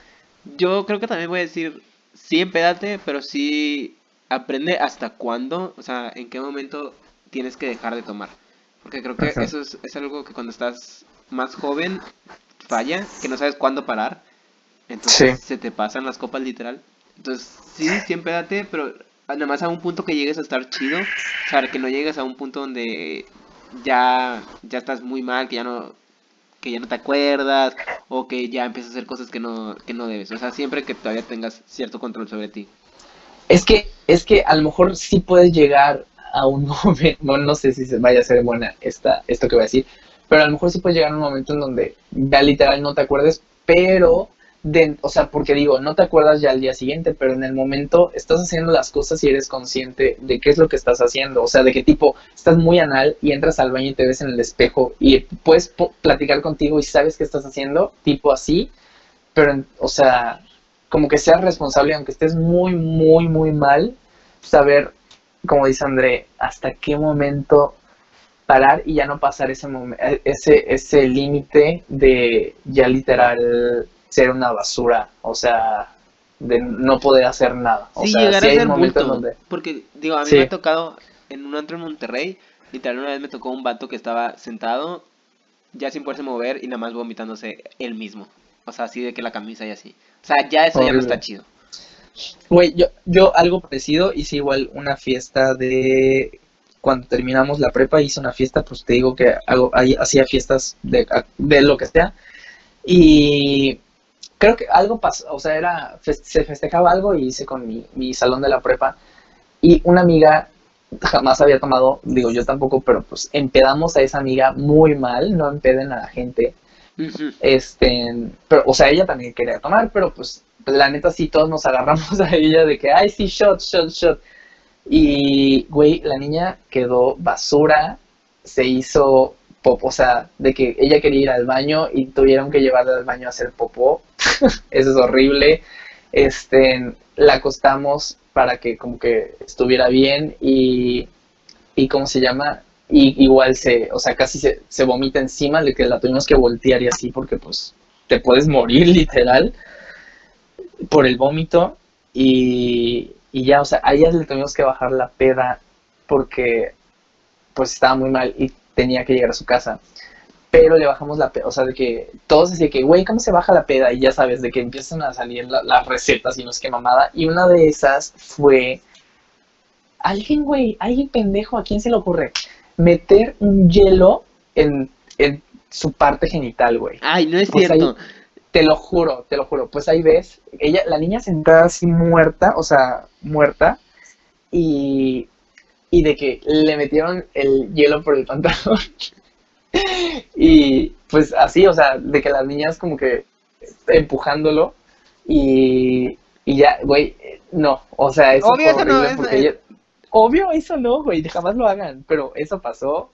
S2: Yo creo que también voy a decir, sí empédate, pero sí aprende hasta cuándo, o sea, en qué momento tienes que dejar de tomar. Porque creo que
S3: Ajá.
S2: eso es, es algo que cuando estás más joven falla, que no sabes cuándo parar. Entonces
S3: Sí.
S2: se te pasan las copas literal. Entonces, sí, sí empédate, pero nada más a un punto que llegues a estar chido. O sea, que no llegues a un punto donde ya, ya estás muy mal, que ya no que ya no te acuerdas o que ya empiezas a hacer cosas que no, que no debes. O sea, siempre que todavía tengas cierto control sobre ti.
S3: Es que, es que a lo mejor sí puedes llegar a un momento, bueno, no sé si se vaya a ser buena esta, esto que voy a decir, pero a lo mejor sí puedes llegar a un momento en donde ya literal no te acuerdes, pero, de, o sea, porque digo, no te acuerdas ya al día siguiente, pero en el momento estás haciendo las cosas y eres consciente de qué es lo que estás haciendo, o sea, de qué tipo, estás muy anal y entras al baño y te ves en el espejo y puedes platicar contigo y sabes qué estás haciendo, tipo así, pero, o sea, como que seas responsable, aunque estés muy, muy, muy mal, saber, como dice André, hasta qué momento parar y ya no pasar ese ese ese límite de ya literal ser una basura, o sea, de no poder hacer nada. O
S2: Sí,
S3: sea,
S2: llegar
S3: sí
S2: a
S3: hay
S2: ser
S3: momentos
S2: bulto.
S3: donde
S2: Porque, digo, a mí
S3: Sí.
S2: me ha tocado en un antro en Monterrey, literal una vez me tocó un vato que estaba sentado, ya sin poderse mover y nada más vomitándose él mismo. O sea, así de que la camisa y así. O sea, ya eso ya no está chido.
S3: Güey, yo, yo algo parecido hice igual una fiesta de cuando terminamos la prepa hice una fiesta, pues te digo que hago, hacía fiestas de, de lo que sea. Y creo que algo pasó, o sea, era, se festejaba algo y hice con mi, mi salón de la prepa. Y una amiga jamás había tomado, digo yo tampoco, pero pues empedamos a esa amiga muy mal, no empeden a la gente. Este, pero, o sea, ella también quería tomar, pero pues, la neta sí todos nos agarramos a ella de que, ay, sí, shot, shot, shot. Y, güey, la niña quedó basura, se hizo o sea, de que ella quería ir al baño y tuvieron que llevarla al baño a hacer popó. Eso es horrible. Este, la acostamos para que como que estuviera bien y, y ¿cómo se llama? Y igual se, o sea, casi se, se vomita encima de que la tuvimos que voltear y así porque pues te puedes morir literal por el vómito y, y ya, o sea, a ella le tuvimos que bajar la peda porque pues estaba muy mal y tenía que llegar a su casa. Pero le bajamos la peda, o sea, de que todos decían que, güey, ¿cómo se baja la peda? Y ya sabes, de que empiezan a salir la- las recetas y no es que mamada. Y una de esas fue, alguien, güey, alguien pendejo, ¿a quién se le ocurre? Meter un hielo en, en su parte genital, güey.
S2: Ay, no es
S3: Pues ahí-
S2: cierto.
S3: Te lo juro, te lo juro. Pues ahí ves, ella, la niña sentada así muerta, o sea, muerta, y, y de que le metieron el hielo por el pantalón. y pues así, o sea, de que las niñas como que empujándolo y, y ya, güey, no, o sea, eso
S2: Obvio,
S3: fue
S2: eso no
S3: horrible
S2: es-
S3: porque
S2: eh,
S3: obvio, eso no, güey, jamás lo hagan, pero eso pasó.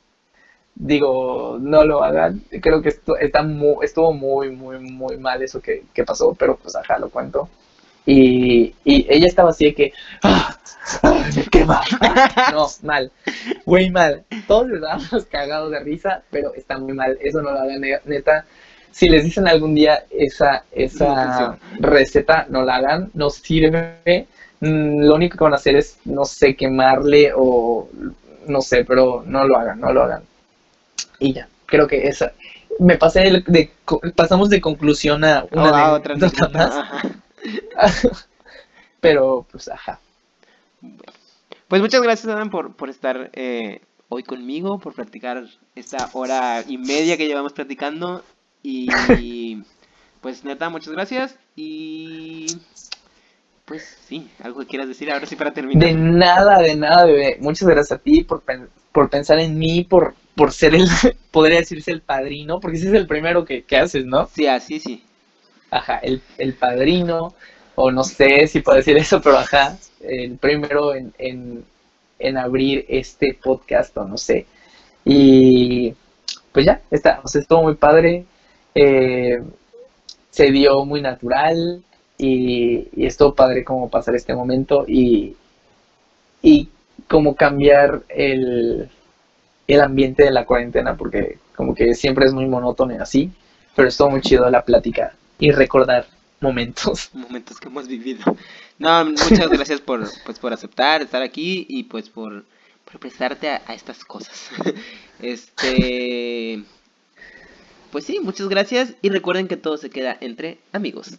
S3: Digo, no lo hagan. Creo que esto está muy, estuvo muy, muy, muy mal eso que, que pasó, pero pues ajá, lo cuento. Y, y ella estaba así de que, ¡ah! ¡ah! ¡Me quema! No, mal. Güey, mal. Todos estábamos cagados de risa, pero está muy mal. Eso no lo hagan, ne- neta. Si les dicen algún día esa, esa receta, no la hagan, no sirve. Mm, Lo único que van a hacer es, no sé, quemarle o no sé, pero no lo hagan, no lo hagan. Y ya, creo que esa. Me pasé de, de- pasamos de conclusión a una
S2: Oh,
S3: de-
S2: otra
S3: más. Pero, pues, ajá.
S2: Pues muchas gracias, Adam, por, por estar eh, hoy conmigo, por practicar esta hora y media que llevamos platicando. Y pues neta, muchas gracias. Y pues sí, algo que quieras decir ahora sí para terminar.
S3: De nada, de nada, bebé. Muchas gracias a ti por, pen- por pensar en mí, por, por ser el, podría decirse el padrino, porque ese es el primero que, que haces, ¿no?
S2: Sí, así sí.
S3: Ajá, el, el padrino, o no sé si puedo decir eso, pero ajá, el primero en, en, en abrir este podcast, o no sé. Y pues ya, está, o sea, estuvo muy padre, eh, se dio muy natural y, y estuvo padre como pasar este momento y, y como cambiar el, el ambiente de la cuarentena, porque como que siempre es muy monótono y así, pero estuvo muy chido la plática y recordar momentos.
S2: Momentos que hemos vivido. No, muchas gracias por, pues, por aceptar, estar aquí y pues por, por prestarte a, a estas cosas. Este... Pues sí, muchas gracias y recuerden que todo se queda entre amigos.